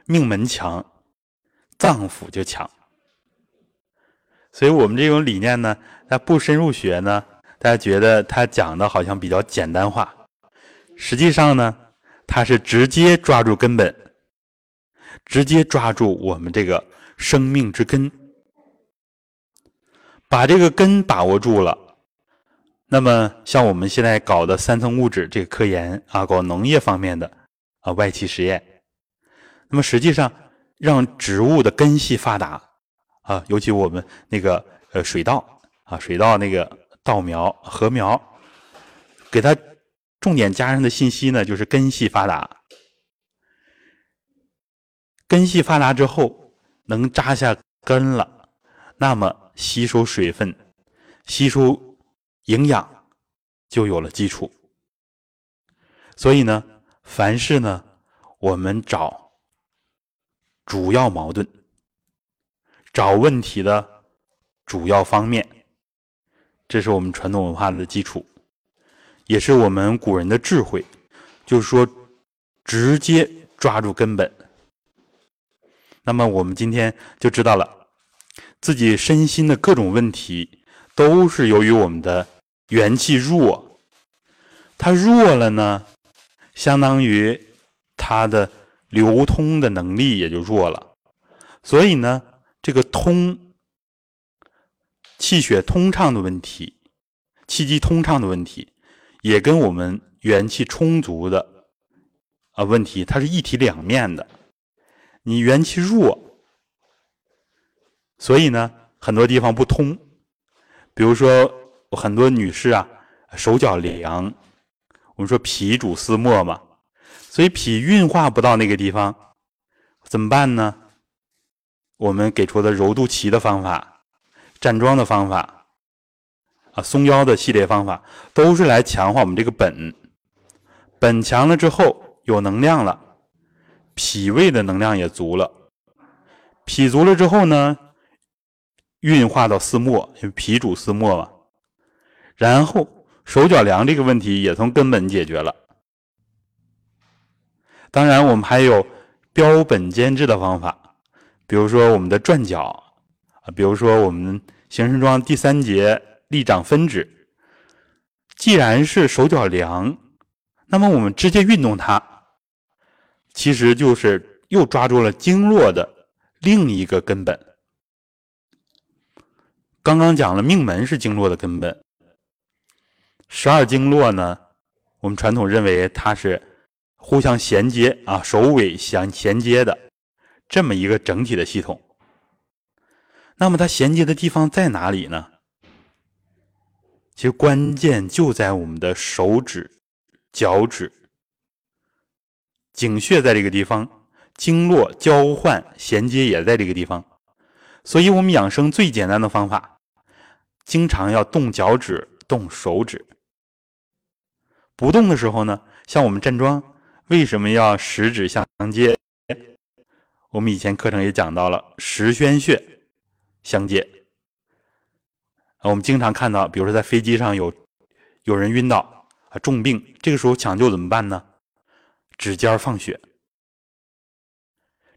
命门强，脏腑就强。所以，我们这种理念呢，它不深入学呢，大家觉得它讲的好像比较简单化。实际上呢，它是直接抓住根本，直接抓住我们这个生命之根，把这个根把握住了。那么，像我们现在搞的三层物质这个科研啊，搞农业方面的啊外企实验，那么实际上让植物的根系发达啊，尤其我们那个呃水稻啊，水稻那个稻苗、禾苗，给它重点加上的信息呢，就是根系发达。根系发达之后，能扎下根了，那么吸收水分，吸收。营养就有了基础，所以呢，凡事呢，我们找主要矛盾，找问题的主要方面，这是我们传统文化的基础，也是我们古人的智慧，就是说，直接抓住根本。那么，我们今天就知道了，自己身心的各种问题，都是由于我们的。元气弱，它弱了呢，相当于它的流通的能力也就弱了。所以呢，这个通气血通畅的问题，气机通畅的问题，也跟我们元气充足的啊问题，它是一体两面的。你元气弱，所以呢，很多地方不通，比如说。很多女士啊，手脚凉，我们说脾主思末嘛，所以脾运化不到那个地方，怎么办呢？我们给出的揉肚脐的方法、站桩的方法啊、松腰的系列方法，都是来强化我们这个本。本强了之后，有能量了，脾胃的能量也足了。脾足了之后呢，运化到四末，因为脾主四末嘛。然后手脚凉这个问题也从根本解决了。当然，我们还有标本兼治的方法，比如说我们的转脚啊，比如说我们形神桩第三节立掌分指。既然是手脚凉，那么我们直接运动它，其实就是又抓住了经络的另一个根本。刚刚讲了命门是经络的根本，十二经络呢，我们传统认为它是。互相衔接啊，首尾相衔接的这么一个整体的系统。那么它衔接的地方在哪里呢？其实关键就在我们的手指、脚趾、井穴在这个地方，经络交换衔接也在这个地方。所以我们养生最简单的方法，经常要动脚趾、动手指。不动的时候呢，像我们站桩。为什么要十指相接？我们以前课程也讲到了十宣穴相接。我们经常看到，比如说在飞机上有有人晕倒啊重病，这个时候抢救怎么办呢？指尖放血。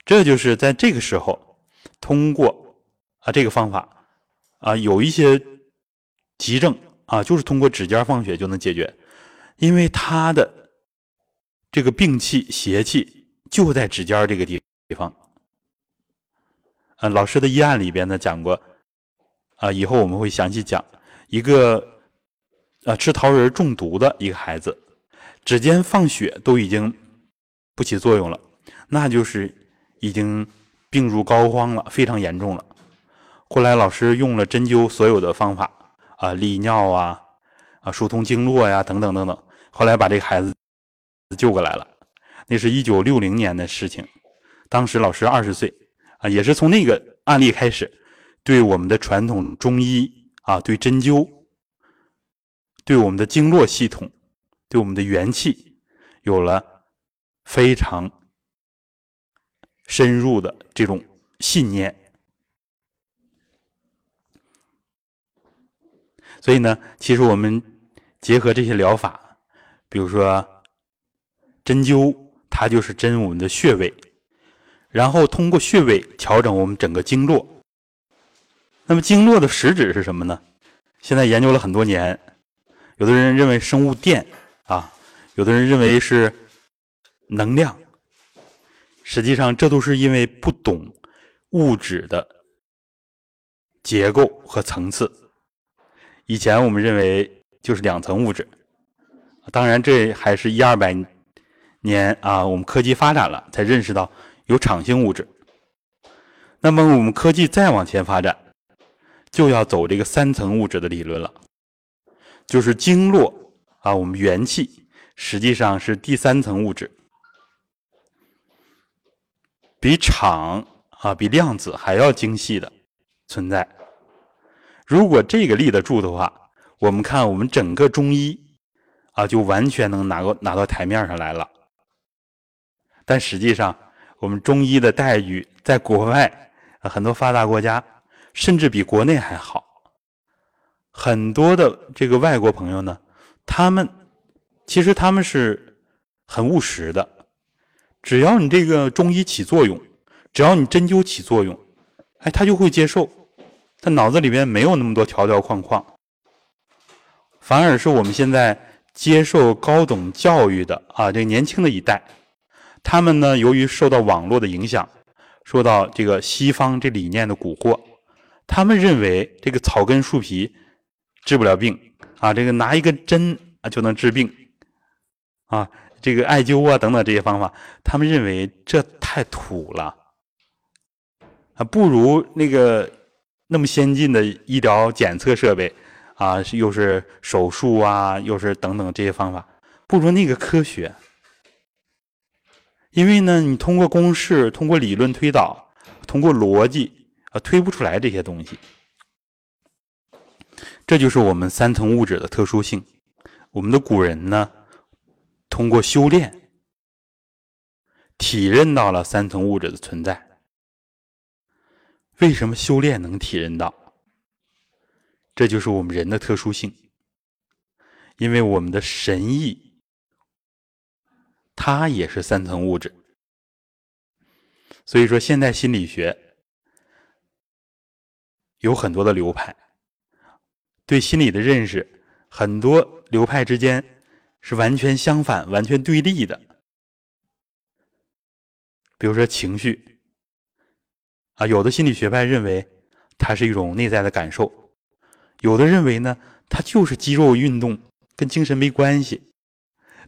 这就是在这个时候通过啊这个方法啊有一些急症啊就是通过指尖放血就能解决，因为它的。这个病气邪气就在指尖这个地地方。啊，老师的医案里边呢讲过，啊，以后我们会详细讲一个啊吃桃仁中毒的一个孩子，指尖放血都已经不起作用了，那就是已经病入膏肓了，非常严重了。后来老师用了针灸所有的方法啊，利尿啊，啊疏通经络呀，等等等等，后来把这个孩子。救过来了，那是一九六零年的事情，当时老师二十岁，啊，也是从那个案例开始，对我们的传统中医啊，对针灸，对我们的经络系统，对我们的元气，有了非常深入的这种信念。所以呢，其实我们结合这些疗法，比如说。针灸，它就是针我们的穴位，然后通过穴位调整我们整个经络。那么经络的实质是什么呢？现在研究了很多年，有的人认为生物电啊，有的人认为是能量。实际上，这都是因为不懂物质的结构和层次。以前我们认为就是两层物质，当然这还是一二百。年啊，我们科技发展了，才认识到有场性物质。那么我们科技再往前发展，就要走这个三层物质的理论了，就是经络啊，我们元气实际上是第三层物质，比场啊，比量子还要精细的存在。如果这个立得住的话，我们看我们整个中医啊，就完全能拿过拿到台面上来了。但实际上，我们中医的待遇在国外很多发达国家，甚至比国内还好。很多的这个外国朋友呢，他们其实他们是很务实的，只要你这个中医起作用，只要你针灸起作用，哎，他就会接受，他脑子里面没有那么多条条框框，反而是我们现在接受高等教育的啊，这年轻的一代。他们呢，由于受到网络的影响，受到这个西方这理念的蛊惑，他们认为这个草根树皮治不了病啊，这个拿一个针啊就能治病啊，这个艾灸啊等等这些方法，他们认为这太土了啊，不如那个那么先进的医疗检测设备啊，又是手术啊，又是等等这些方法，不如那个科学。因为呢，你通过公式、通过理论推导、通过逻辑啊，推不出来这些东西。这就是我们三层物质的特殊性。我们的古人呢，通过修炼，体认到了三层物质的存在。为什么修炼能体认到？这就是我们人的特殊性，因为我们的神意，它也是三层物质。所以说，现代心理学有很多的流派，对心理的认识，很多流派之间是完全相反、完全对立的。比如说情绪，啊，有的心理学派认为它是一种内在的感受。有的认为呢，它就是肌肉运动，跟精神没关系，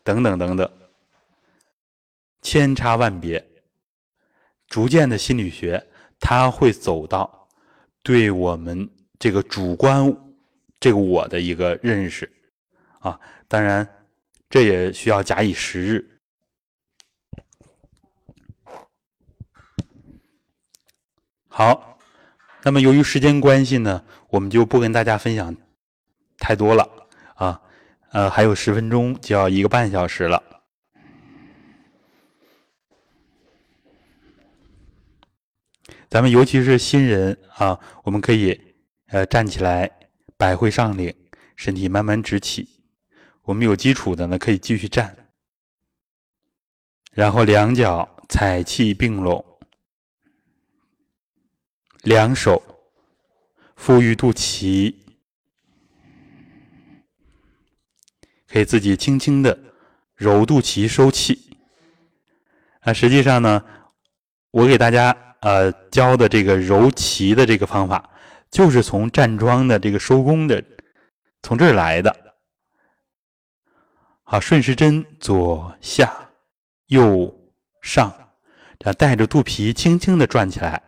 等等等等，千差万别。逐渐的心理学，它会走到对我们这个主观这个我的一个认识啊。当然，这也需要假以时日。好，那么由于时间关系呢。我们就不跟大家分享太多了啊，呃，还有十分钟就要一个半小时了。咱们尤其是新人啊，我们可以呃站起来，百会上领，身体慢慢直起。我们有基础的呢，可以继续站，然后两脚踩气并拢，两手。腹于肚脐，可以自己轻轻的揉肚脐收气。啊，实际上呢，我给大家呃教的这个揉脐的这个方法，就是从站桩的这个收功的从这儿来的。好，顺时针左下右上，这样带着肚皮轻轻的转起来。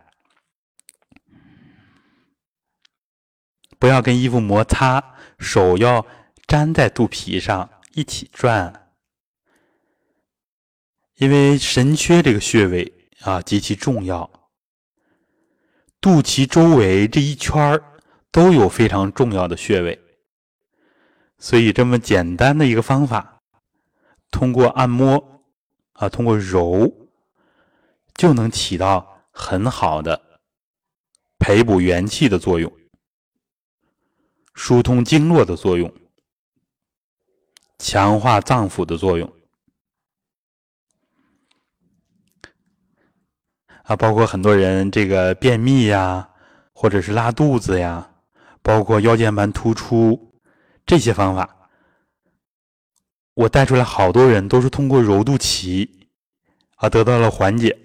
不要跟衣服摩擦，手要粘在肚皮上一起转，因为神阙这个穴位啊极其重要。肚脐周围这一圈都有非常重要的穴位，所以这么简单的一个方法，通过按摩啊，通过揉，就能起到很好的培补元气的作用。疏通经络的作用，强化脏腑的作用啊，包括很多人这个便秘呀，或者是拉肚子呀，包括腰间盘突出这些方法，我带出来好多人都是通过揉肚脐啊得到了缓解，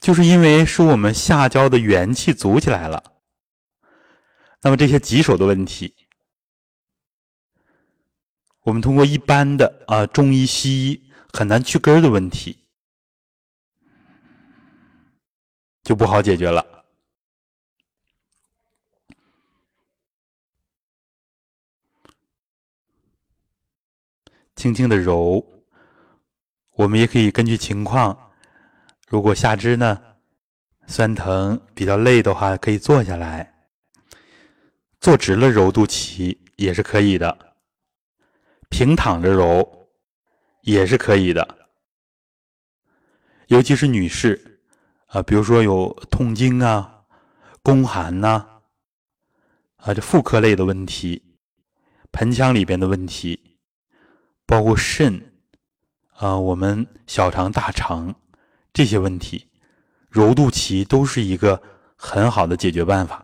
就是因为是我们下焦的元气足起来了。那么这些棘手的问题，我们通过一般的啊中医西医很难去根的问题，就不好解决了。轻轻的揉，我们也可以根据情况，如果下肢呢酸疼比较累的话，可以坐下来。坐直了揉肚脐也是可以的，平躺着揉也是可以的。尤其是女士啊，比如说有痛经啊、宫寒呐，啊，这妇科类的问题、盆腔里边的问题，包括肾啊、我们小肠、大肠这些问题，揉肚脐都是一个很好的解决办法。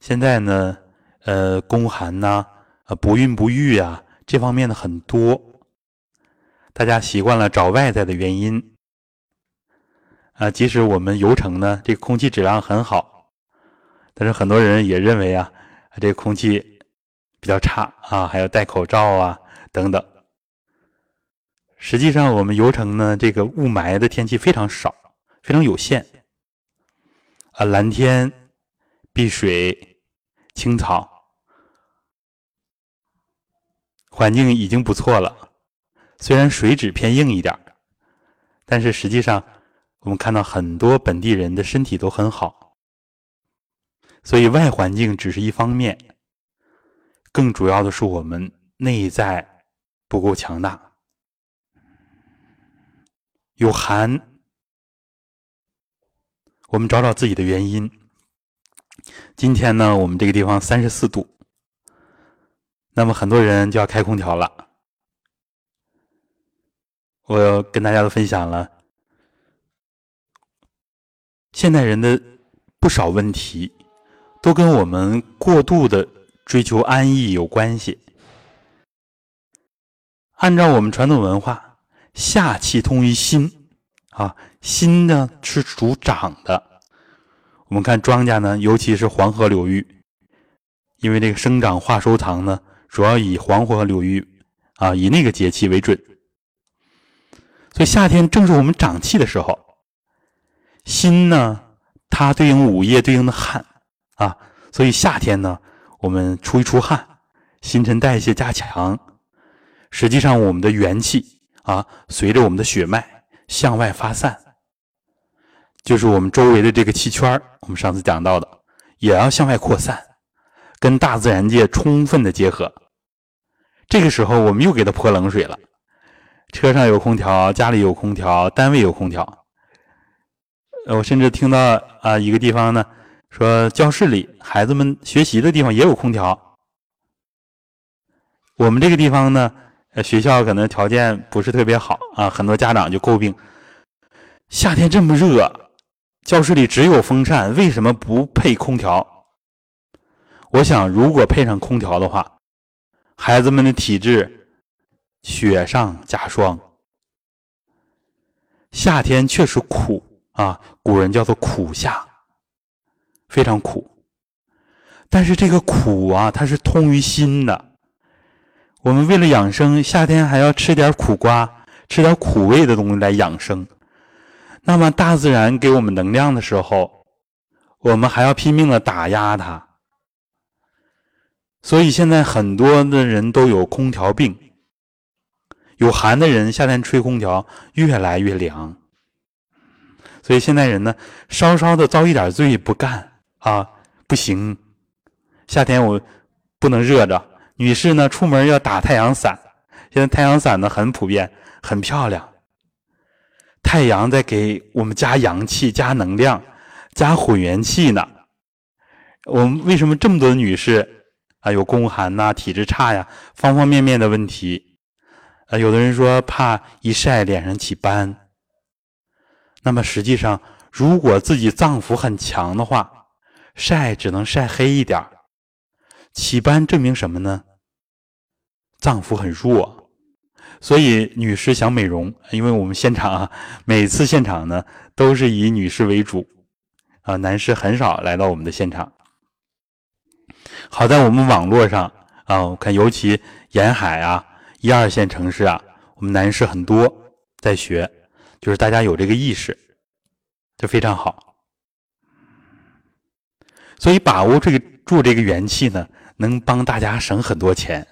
现在呢，呃，宫寒呐，呃，不孕不育啊，这方面的很多，大家习惯了找外在的原因，啊，即使我们游城呢，这个空气质量很好，但是很多人也认为啊，这空气比较差啊，还要戴口罩啊，等等。实际上，我们游城呢，这个雾霾的天气非常少，非常有限，啊，蓝天，碧水。青草环境已经不错了，虽然水质偏硬一点但是实际上我们看到很多本地人的身体都很好。所以外环境只是一方面，更主要的是我们内在不够强大，有寒。我们找找自己的原因。今天呢，我们这个地方三十四度，那么很多人就要开空调了。我要跟大家都分享了现代人的不少问题，都跟我们过度的追求安逸有关系。按照我们传统文化，夏气通于心。啊，心呢是主长的。我们看庄稼呢，尤其是黄河流域，因为这个生长化收藏呢，主要以黄河流域啊，以那个节气为准。所以夏天正是我们长气的时候。心呢，它对应午夜对应的汗啊，所以夏天呢，我们出一出汗，新陈代谢加强，实际上我们的元气啊，随着我们的血脉。向外发散，就是我们周围的这个气圈我们上次讲到的，也要向外扩散，跟大自然界充分的结合。这个时候，我们又给它泼冷水了。车上有空调，家里有空调，单位有空调。我甚至听到啊，一个地方呢，说教室里孩子们学习的地方也有空调。我们这个地方呢？学校可能条件不是特别好啊，很多家长就诟病，夏天这么热，教室里只有风扇，为什么不配空调？我想，如果配上空调的话，孩子们的体质雪上加霜。夏天确实苦啊，古人叫做苦夏，非常苦。但是这个苦啊，它是通于心的。我们为了养生，夏天还要吃点苦瓜，吃点苦味的东西来养生。那么大自然给我们能量的时候，我们还要拼命的打压它。所以现在很多的人都有空调病，有寒的人夏天吹空调越来越凉。所以现在人呢，稍稍的遭一点罪不干啊，不行。夏天我不能热着。女士呢，出门要打太阳伞。现在太阳伞呢很普遍，很漂亮。太阳在给我们加阳气、加能量、加混元气呢。我们为什么这么多的女士啊有宫寒呐、体质差呀、方方面面的问题？啊，有的人说怕一晒脸上起斑。那么实际上，如果自己脏腑很强的话，晒只能晒黑一点起斑证明什么呢？脏腑很弱，所以女士想美容，因为我们现场啊，每次现场呢都是以女士为主，啊，男士很少来到我们的现场。好在我们网络上啊，我看尤其沿海啊、一二线城市啊，我们男士很多在学，就是大家有这个意识，就非常好。所以把握这个住这个元气呢，能帮大家省很多钱。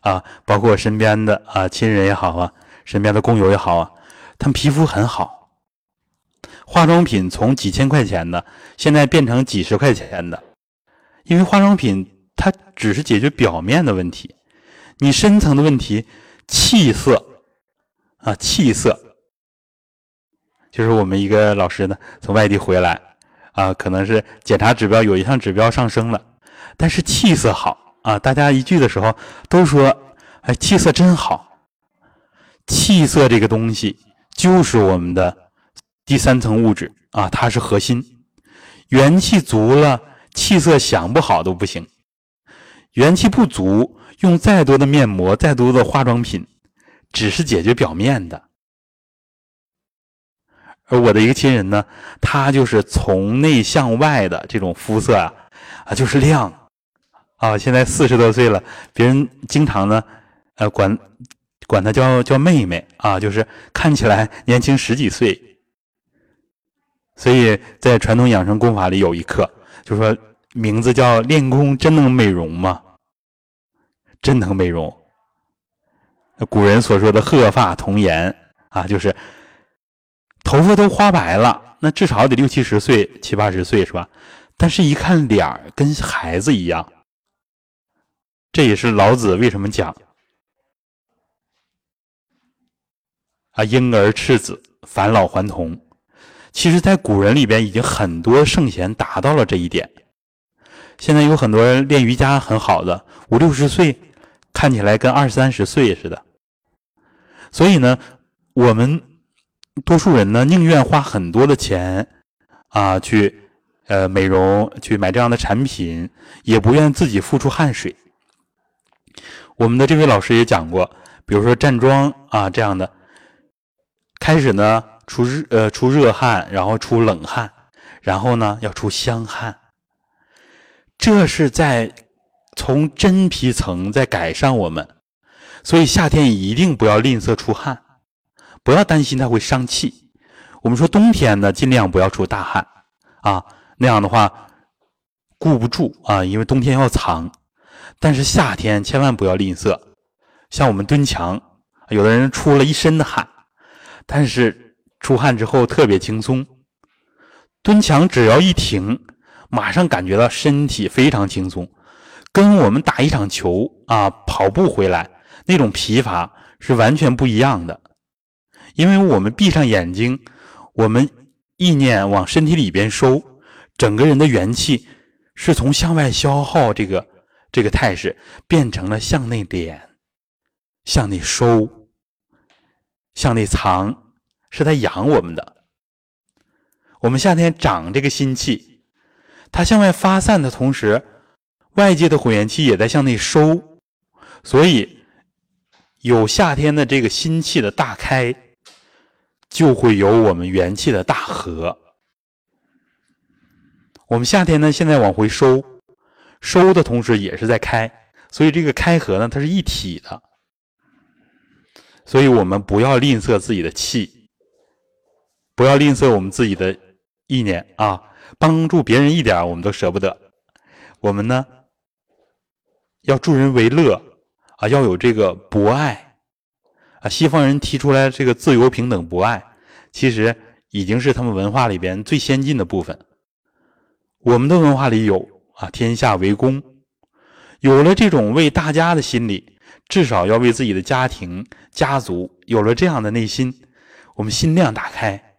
啊，包括我身边的啊亲人也好啊，身边的工友也好啊，他们皮肤很好。化妆品从几千块钱的，现在变成几十块钱的，因为化妆品它只是解决表面的问题，你深层的问题，气色啊，气色，就是我们一个老师呢从外地回来啊，可能是检查指标有一项指标上升了，但是气色好。啊，大家一聚的时候都说：“哎，气色真好。”气色这个东西就是我们的第三层物质啊，它是核心。元气足了，气色想不好都不行；元气不足，用再多的面膜、再多的化妆品，只是解决表面的。而我的一个亲人呢，他就是从内向外的这种肤色啊，啊，就是亮。啊，现在四十多岁了，别人经常呢，呃，管管他叫叫妹妹啊，就是看起来年轻十几岁。所以在传统养生功法里有一课，就说名字叫练功真能美容吗？真能美容。古人所说的鹤发童颜啊，就是头发都花白了，那至少得六七十岁、七八十岁是吧？但是，一看脸儿跟孩子一样。这也是老子为什么讲啊，婴儿赤子，返老还童。其实，在古人里边，已经很多圣贤达到了这一点。现在有很多人练瑜伽很好的，五六十岁，看起来跟二三十岁似的。所以呢，我们多数人呢，宁愿花很多的钱啊，去呃美容，去买这样的产品，也不愿自己付出汗水。我们的这位老师也讲过，比如说站桩啊这样的，开始呢出热呃出热汗，然后出冷汗，然后呢要出香汗，这是在从真皮层在改善我们，所以夏天一定不要吝啬出汗，不要担心它会伤气。我们说冬天呢尽量不要出大汗啊，那样的话顾不住啊，因为冬天要藏。但是夏天千万不要吝啬，像我们蹲墙，有的人出了一身的汗，但是出汗之后特别轻松。蹲墙只要一停，马上感觉到身体非常轻松，跟我们打一场球啊、跑步回来那种疲乏是完全不一样的。因为我们闭上眼睛，我们意念往身体里边收，整个人的元气是从向外消耗这个。这个态势变成了向内敛，向内收，向内藏，是在养我们的。我们夏天长这个心气，它向外发散的同时，外界的混元气也在向内收，所以有夏天的这个心气的大开，就会有我们元气的大合。我们夏天呢，现在往回收。收的同时也是在开，所以这个开合呢，它是一体的。所以我们不要吝啬自己的气，不要吝啬我们自己的意念啊！帮助别人一点，我们都舍不得。我们呢，要助人为乐啊，要有这个博爱啊。西方人提出来这个自由、平等、博爱，其实已经是他们文化里边最先进的部分。我们的文化里有。啊，天下为公，有了这种为大家的心理，至少要为自己的家庭、家族有了这样的内心，我们心量打开，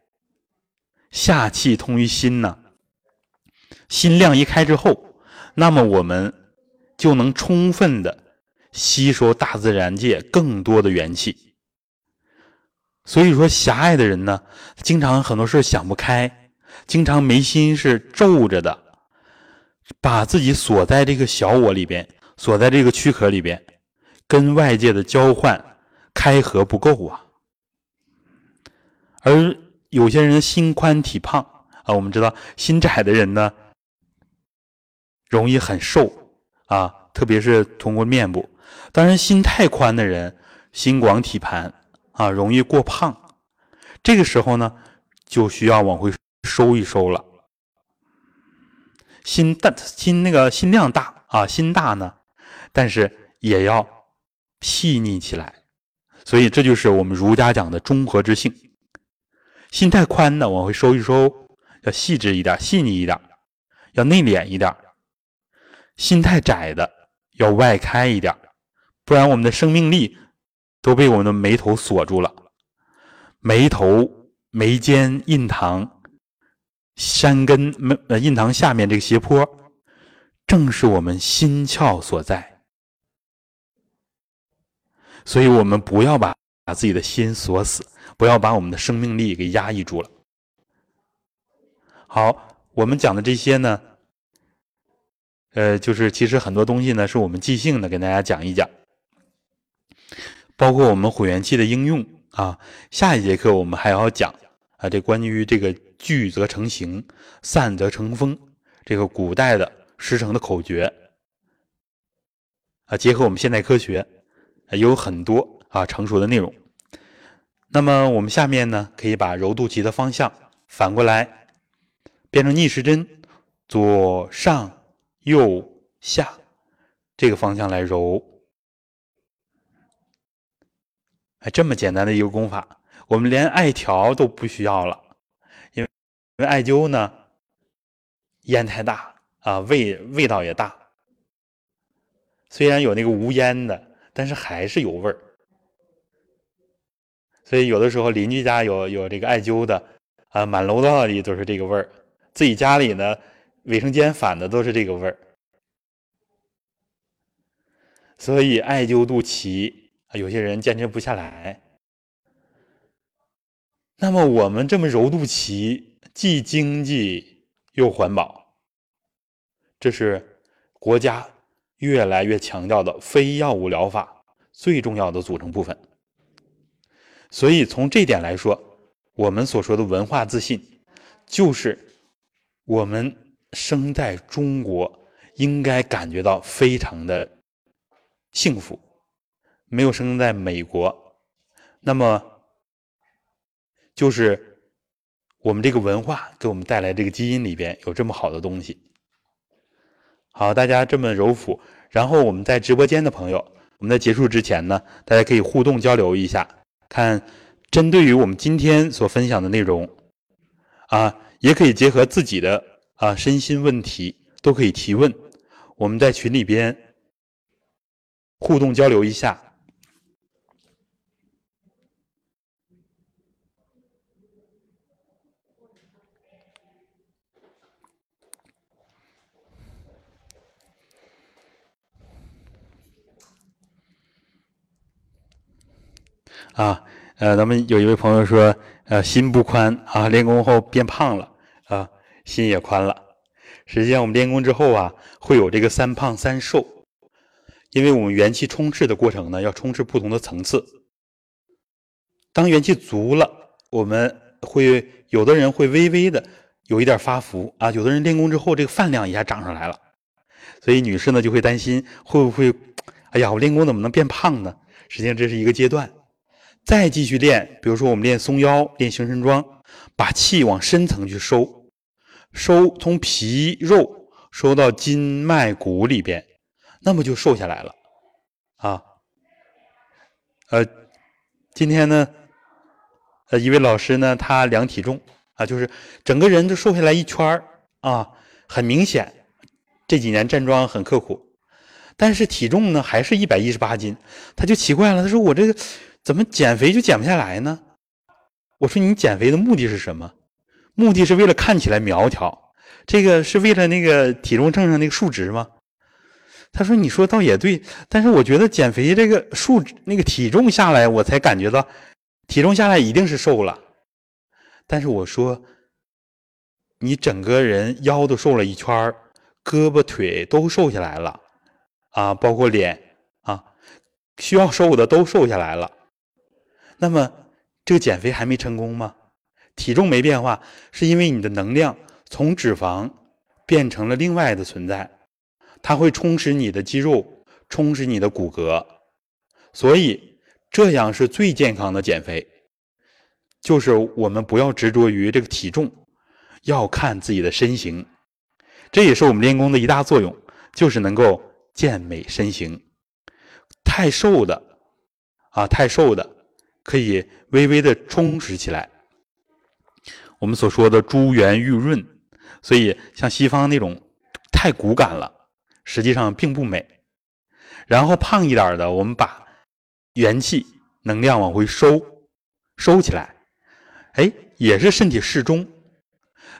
下气通于心呢。心量一开之后，那么我们就能充分的吸收大自然界更多的元气。所以说，狭隘的人呢，经常很多事想不开，经常眉心是皱着的。把自己锁在这个小我里边，锁在这个躯壳里边，跟外界的交换开合不够啊。而有些人心宽体胖啊，我们知道心窄的人呢，容易很瘦啊，特别是通过面部。当然，心太宽的人，心广体盘啊，容易过胖。这个时候呢，就需要往回收一收了。心大，心那个心量大啊，心大呢，但是也要细腻起来，所以这就是我们儒家讲的中和之性。心太宽的往回收一收，要细致一点，细腻一点，要内敛一点；心太窄的要外开一点，不然我们的生命力都被我们的眉头锁住了。眉头、眉间、印堂。山根呃印堂下面这个斜坡，正是我们心窍所在。所以，我们不要把把自己的心锁死，不要把我们的生命力给压抑住了。好，我们讲的这些呢，呃，就是其实很多东西呢，是我们即兴的，跟大家讲一讲，包括我们混元气的应用啊。下一节课我们还要讲啊，这关于这个。聚则成形，散则成风。这个古代的师承的口诀啊，结合我们现代科学，有很多啊成熟的内容。那么我们下面呢，可以把揉肚脐的方向反过来，变成逆时针，左上右下这个方向来揉。哎，这么简单的一个功法，我们连艾条都不需要了，因为因为艾灸呢，烟太大啊，味味道也大。虽然有那个无烟的，但是还是有味儿。所以有的时候邻居家有有这个艾灸的啊，满楼道里都是这个味儿。自己家里呢，卫生间反的都是这个味儿。所以艾灸肚脐。有些人坚持不下来，那么我们这么揉肚脐，既经济又环保，这是国家越来越强调的非药物疗法最重要的组成部分。所以从这点来说，我们所说的文化自信，就是我们生在中国应该感觉到非常的幸福。没有生在美国，那么就是我们这个文化给我们带来这个基因里边有这么好的东西。好，大家这么揉腹，然后我们在直播间的朋友，我们在结束之前呢，大家可以互动交流一下，看针对于我们今天所分享的内容啊，也可以结合自己的啊身心问题都可以提问，我们在群里边互动交流一下。啊，呃，咱们有一位朋友说，呃，心不宽啊，练功后变胖了，心也宽了。实际上，我们练功之后啊，会有这个三胖三瘦，因为我们元气充斥的过程呢，要充斥不同的层次。当元气足了，我们会有的人会微微的有一点发福啊，有的人练功之后这个饭量一下涨上来了，所以女士呢就会担心会不会，哎呀，我练功怎么能变胖呢？实际上这是一个阶段。再继续练，比如说我们练松腰、练形神桩，把气往深层去收，收从皮肉收到筋脉骨里边，那么就瘦下来了。啊，呃，今天呢，呃，一位老师呢，他量体重啊，就是整个人都瘦下来一圈儿啊，很明显，这几年站桩很刻苦，但是体重呢还是一百一十八斤，他就奇怪了，他说我这个。怎么减肥就减不下来呢？我说你减肥的目的是什么？目的是为了看起来苗条，这个是为了那个体重秤上那个数值吗？他说：“你说倒也对，但是我觉得减肥这个数那个体重下来，我才感觉到体重下来一定是瘦了。但是我说，你整个人腰都瘦了一圈胳膊腿都瘦下来了，啊，包括脸啊，需要瘦的都瘦下来了。”那么，这个减肥还没成功吗？体重没变化，是因为你的能量从脂肪变成了另外的存在，它会充实你的肌肉，充实你的骨骼，所以这样是最健康的减肥。就是我们不要执着于这个体重，要看自己的身形，这也是我们练功的一大作用，就是能够健美身形。太瘦的啊，太瘦的。可以微微的充实起来。我们所说的珠圆玉润，所以像西方那种太骨感了，实际上并不美。然后胖一点的，我们把元气能量往回收，收起来，哎，也是身体适中。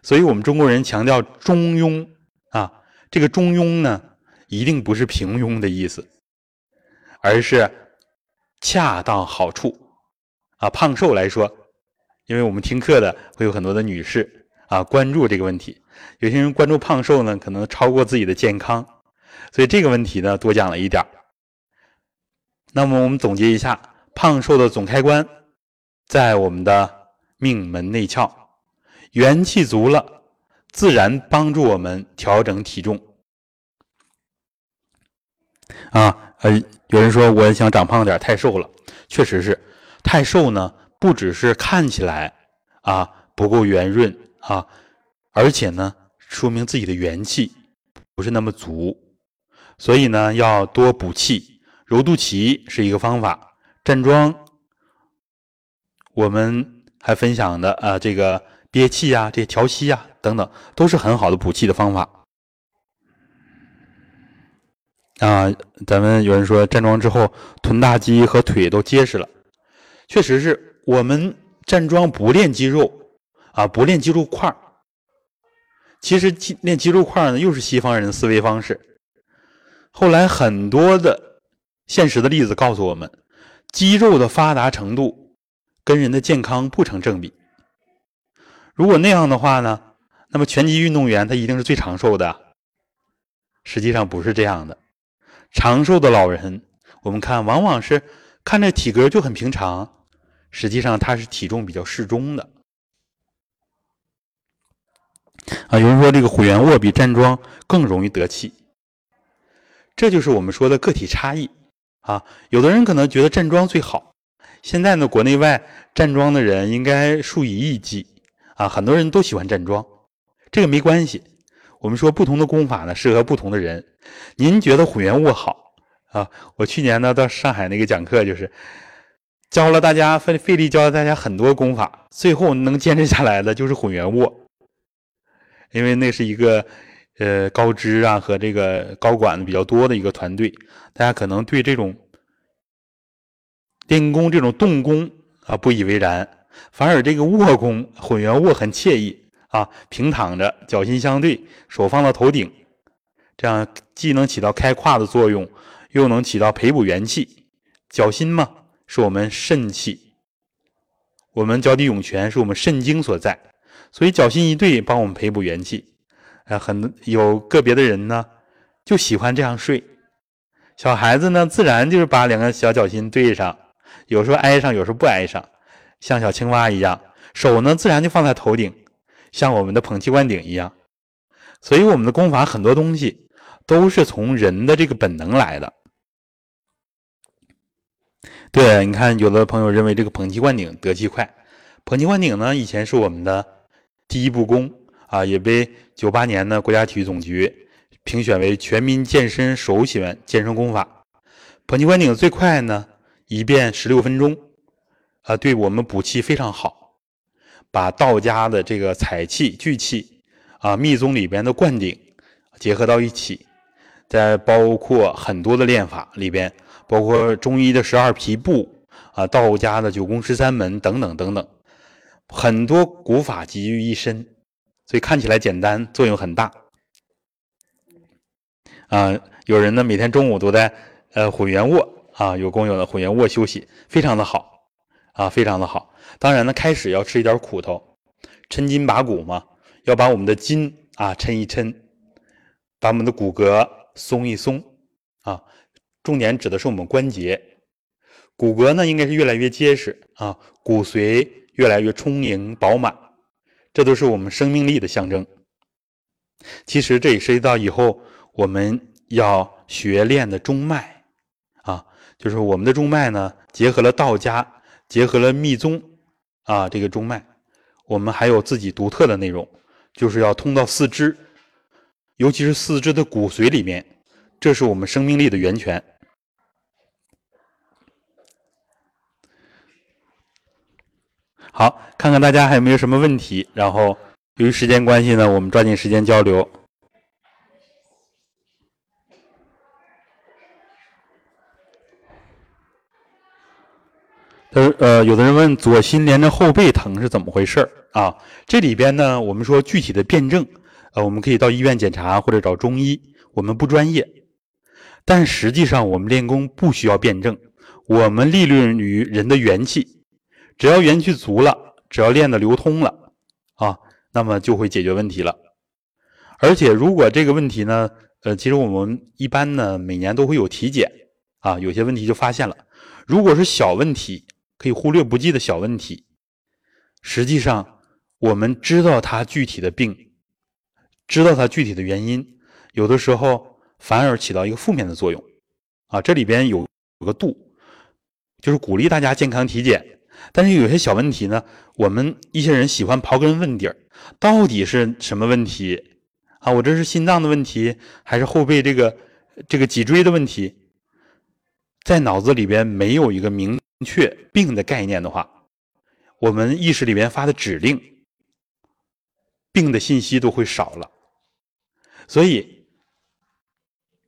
所以我们中国人强调中庸啊，这个中庸呢，一定不是平庸的意思，而是恰到好处。啊，胖瘦来说，因为我们听课的会有很多的女士啊，关注这个问题。有些人关注胖瘦呢，可能超过自己的健康，所以这个问题呢，多讲了一点那么我们总结一下，胖瘦的总开关在我们的命门内窍，元气足了，自然帮助我们调整体重。啊，呃，有人说我想长胖点，太瘦了，确实是。太瘦呢，不只是看起来啊不够圆润啊，而且呢，说明自己的元气不是那么足，所以呢，要多补气。揉肚脐是一个方法，站桩我们还分享的啊，这个憋气呀、这些调息呀等等，都是很好的补气的方法。啊，咱们有人说站桩之后臀大肌和腿都结实了，确实是我们站桩不练肌肉啊，不练肌肉块儿。其实肌练肌肉块呢，又是西方人的思维方式。后来很多的现实的例子告诉我们，肌肉的发达程度跟人的健康不成正比。如果那样的话呢，那么拳击运动员他一定是最长寿的。实际上不是这样的，长寿的老人，我们看往往是看着体格就很平常，实际上他是体重比较适中的。啊，有人说这个虎元卧比站桩更容易得气，这就是我们说的个体差异啊。有的人可能觉得站桩最好，现在呢，国内外站桩的人应该数以亿计啊，很多人都喜欢站桩，这个没关系。我们说不同的功法呢，适合不同的人。您觉得虎元卧好啊？我去年呢到上海那个讲课，就是教了大家费费力教了大家很多功法，最后能坚持下来的就是混元卧。因为那是一个，呃，高知啊和这个高管比较多的一个团队，大家可能对这种练功、这种动功啊不以为然，反而这个卧功、混元卧很惬意啊，平躺着，脚心相对，手放到头顶，这样既能起到开胯的作用，又能起到培补元气。脚心嘛，是我们肾气，我们脚底涌泉是我们肾经所在。所以脚心一对，帮我们培补元气。啊，很有个别的人呢，就喜欢这样睡。小孩子呢，自然就是把两个小脚心对上，有时候挨上，有时候不挨上，像小青蛙一样。手呢，自然就放在头顶，像我们的捧气灌顶一样。所以我们的功法很多东西都是从人的这个本能来的。对，你看，有的朋友认为这个捧气灌顶得气快。捧气灌顶呢，以前是我们的。第一步功啊，也被九八年的国家体育总局评选为全民健身首选健身功法。捧气灌顶最快呢，一遍十六分钟，啊，对我们补气非常好。把道家的这个采气聚气啊，密宗里边的灌顶结合到一起，再包括很多的练法里边，包括中医的十二皮部啊，道家的九宫十三门等等等等。很多古法集于一身，所以看起来简单，作用很大。啊，有人呢每天中午都在呃混元卧啊，有工友的混元卧休息，非常的好啊，非常的好。当然呢，开始要吃一点苦头，抻筋拔骨嘛，要把我们的筋啊抻一抻，把我们的骨骼松一松。重点指的是我们关节，骨骼呢应该是越来越结实啊，骨髓。越来越充盈饱满，这都是我们生命力的象征。其实这也涉及到以后我们要学练的中脉啊，就是我们的中脉呢，结合了道家，结合了密宗啊，这个中脉，我们还有自己独特的内容，就是要通到四肢，尤其是四肢的骨髓里面，这是我们生命力的源泉。好，看看大家还有没有什么问题。然后，由于时间关系呢，我们抓紧时间交流。呃呃，有的人问左心连着后背疼是怎么回事啊？这里边呢，我们说具体的辩证，呃，我们可以到医院检查或者找中医，我们不专业。但实际上，我们练功不需要辩证，我们立论于人的元气。只要元气足了，只要练的流通了，啊，那么就会解决问题了。而且如果这个问题呢，呃，其实我们一般呢每年都会有体检，啊，有些问题就发现了。如果是小问题，可以忽略不计的小问题，实际上我们知道它具体的病，知道它具体的原因，有的时候反而起到一个负面的作用，啊，这里边有有个度，就是鼓励大家健康体检。但是有些小问题呢，我们一些人喜欢刨根问底儿，到底是什么问题啊？我这是心脏的问题，还是后背这个这个脊椎的问题？在脑子里边没有一个明确病的概念的话，我们意识里边发的指令，病的信息都会少了。所以，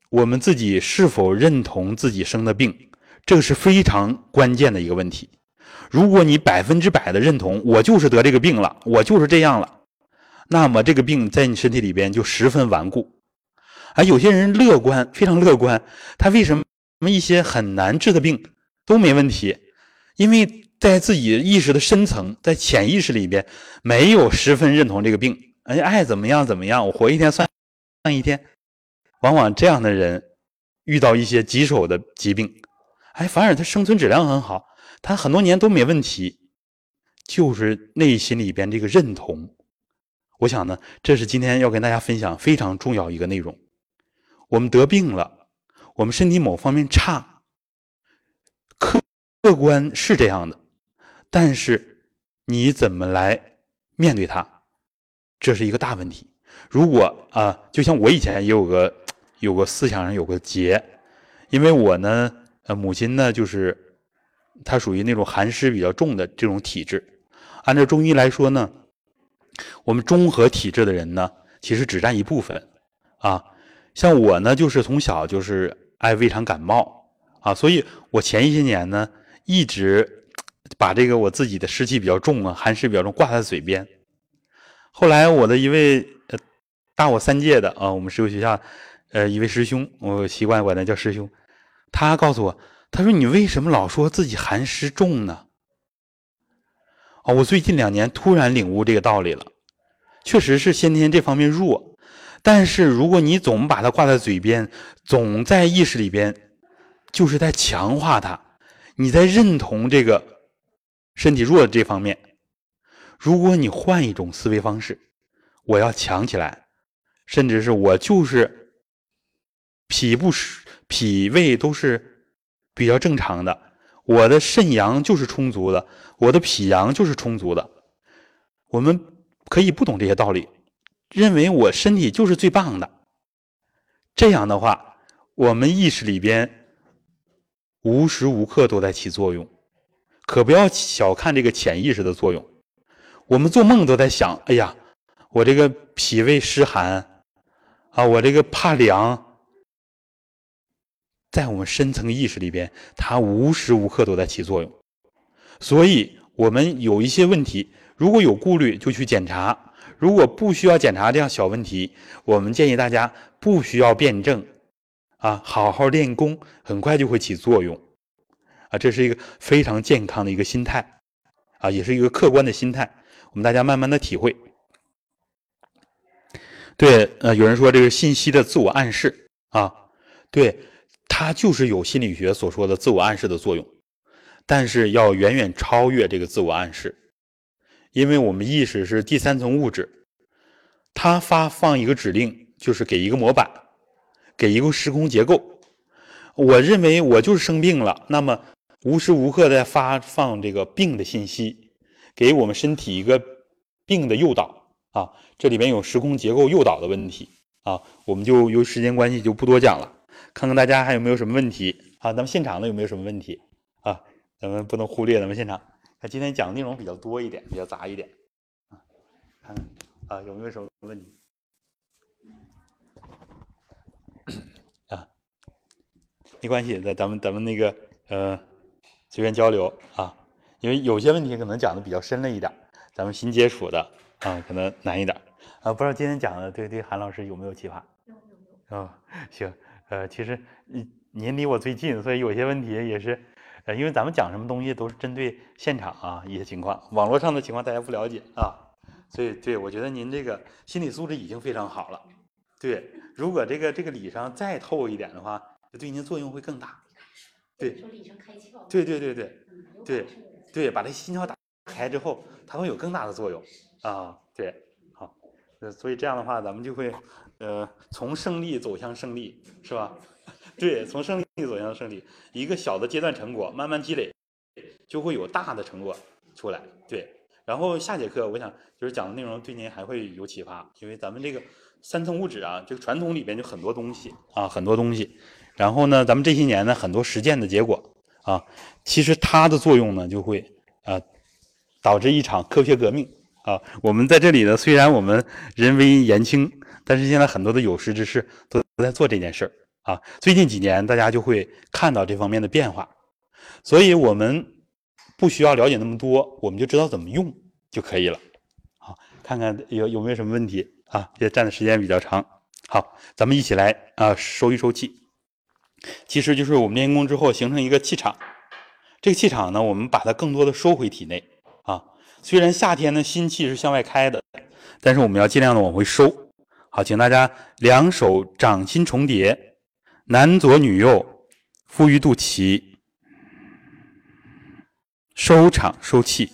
我们自己是否认同自己生的病，这个是非常关键的一个问题。如果你百分之百的认同我就是得这个病了，我就是这样了，那么这个病在你身体里边就十分顽固。而有些人乐观，非常乐观，他为什么一些很难治的病都没问题？因为在自己意识的深层，在潜意识里边没有十分认同这个病，哎，爱怎么样怎么样，我活一天算一天。往往这样的人遇到一些棘手的疾病，哎，反而他生存质量很好。他很多年都没问题，就是内心里边这个认同。我想呢，这是今天要跟大家分享非常重要一个内容。我们得病了，我们身体某方面差，客客观是这样的，但是你怎么来面对它，这是一个大问题。如果啊，就像我以前也有个有个思想上有个结，因为我呢，呃，母亲呢就是。它属于那种寒湿比较重的这种体质。按照中医来说呢，我们中和体质的人呢，其实只占一部分。啊，像我呢，就是从小就是爱胃肠感冒啊，所以我前一些年呢，一直把这个我自己的湿气比较重啊，寒湿比较重挂在嘴边。后来我的一位呃大我三届的啊，我们石油学校呃一位师兄，我习惯管他叫师兄，他告诉我。他说：“你为什么老说自己寒湿重呢？”哦，我最近两年突然领悟这个道理了，确实是先天这方面弱，但是如果你总把它挂在嘴边，总在意识里边，就是在强化它，你在认同这个身体弱的这方面。如果你换一种思维方式，我要强起来，甚至是我就是脾不脾胃都是。比较正常的，我的肾阳就是充足的，我的脾阳就是充足的。我们可以不懂这些道理，认为我身体就是最棒的。这样的话，我们意识里边无时无刻都在起作用，可不要小看这个潜意识的作用。我们做梦都在想：哎呀，我这个脾胃湿寒啊，我这个怕凉。在我们深层意识里边，它无时无刻都在起作用。所以，我们有一些问题，如果有顾虑，就去检查；如果不需要检查这样小问题，我们建议大家不需要辩证，啊，好好练功，很快就会起作用。啊，这是一个非常健康的一个心态，啊，也是一个客观的心态。我们大家慢慢的体会。对，呃，有人说这个信息的自我暗示，啊，对。它就是有心理学所说的自我暗示的作用，但是要远远超越这个自我暗示，因为我们意识是第三层物质，它发放一个指令，就是给一个模板，给一个时空结构。我认为我就是生病了，那么无时无刻在发放这个病的信息，给我们身体一个病的诱导啊。这里边有时空结构诱导的问题啊，我们就由时间关系就不多讲了。看看大家还有没有什么问题啊？咱们现场的有没有什么问题啊？咱们不能忽略咱们现场。看今天讲的内容比较多一点，比较杂一点啊。看看啊，有没有什么问题 啊？没关系，咱咱们咱们那个呃，随便交流啊。因为有些问题可能讲的比较深了一点，咱们新接触的啊，可能难一点啊。不知道今天讲的对对韩老师有没有启发？有有有。啊，行。呃，其实您您离我最近，所以有些问题也是，呃，因为咱们讲什么东西都是针对现场啊一些情况，网络上的情况大家不了解啊，所以对我觉得您这个心理素质已经非常好了，对，如果这个这个理上再透一点的话，对您作用会更大，对，对对对对对对，把这心窍打开之后，它会有更大的作用啊，对，好，呃，所以这样的话，咱们就会。呃，从胜利走向胜利，是吧？对，从胜利走向胜利，一个小的阶段成果慢慢积累，就会有大的成果出来。对，然后下节课我想就是讲的内容对您还会有启发，因为咱们这个三层物质啊，这个传统里边就很多东西啊，很多东西。然后呢，咱们这些年呢，很多实践的结果啊，其实它的作用呢，就会啊，导致一场科学革命啊！我们在这里呢，虽然我们人微言轻，但是现在很多的有识之士都在做这件事儿啊。最近几年，大家就会看到这方面的变化，所以我们不需要了解那么多，我们就知道怎么用就可以了。好，看看有有没有什么问题啊？这占的时间比较长。好，咱们一起来啊，收一收气。其实就是我们练功之后形成一个气场，这个气场呢，我们把它更多的收回体内啊。虽然夏天呢心气是向外开的，但是我们要尽量的往回收。好，请大家两手掌心重叠，男左女右，敷于肚脐，收场收气。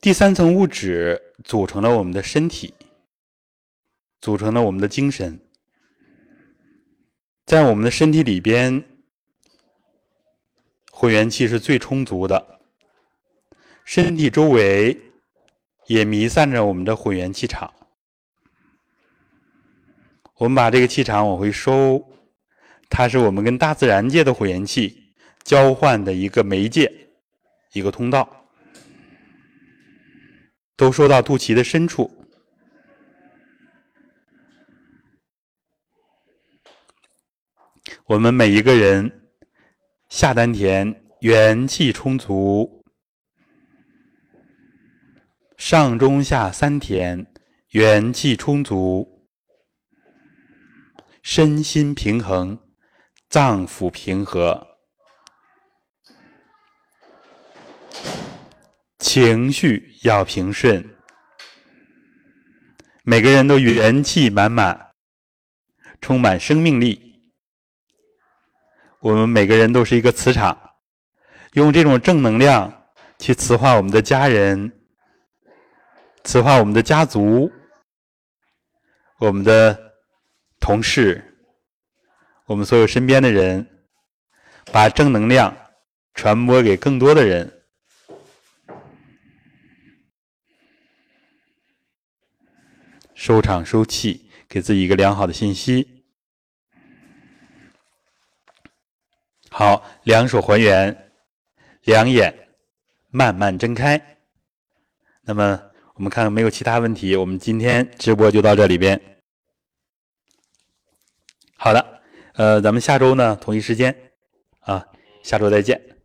第三层物质组成了我们的身体，组成了我们的精神。在我们的身体里边，混元气是最充足的。身体周围也弥散着我们的混元气场。我们把这个气场往回收，它是我们跟大自然界的混元气交换的一个媒介，一个通道。都收到肚脐的深处。我们每一个人下丹田，元气充足；上中下三田，元气充足；身心平衡，脏腑平和。情绪要平顺，每个人都元气满满，充满生命力。我们每个人都是一个磁场，用这种正能量去磁化我们的家人，此话我们的家族，我们的同事，我们所有身边的人，把正能量传播给更多的人。收场收气，给自己一个良好的信息。好，两手还原，两眼慢慢睁开。那么，我们看看没有其他问题，我们今天直播就到这里边。好的，呃，咱们下周呢同一时间啊，下周再见。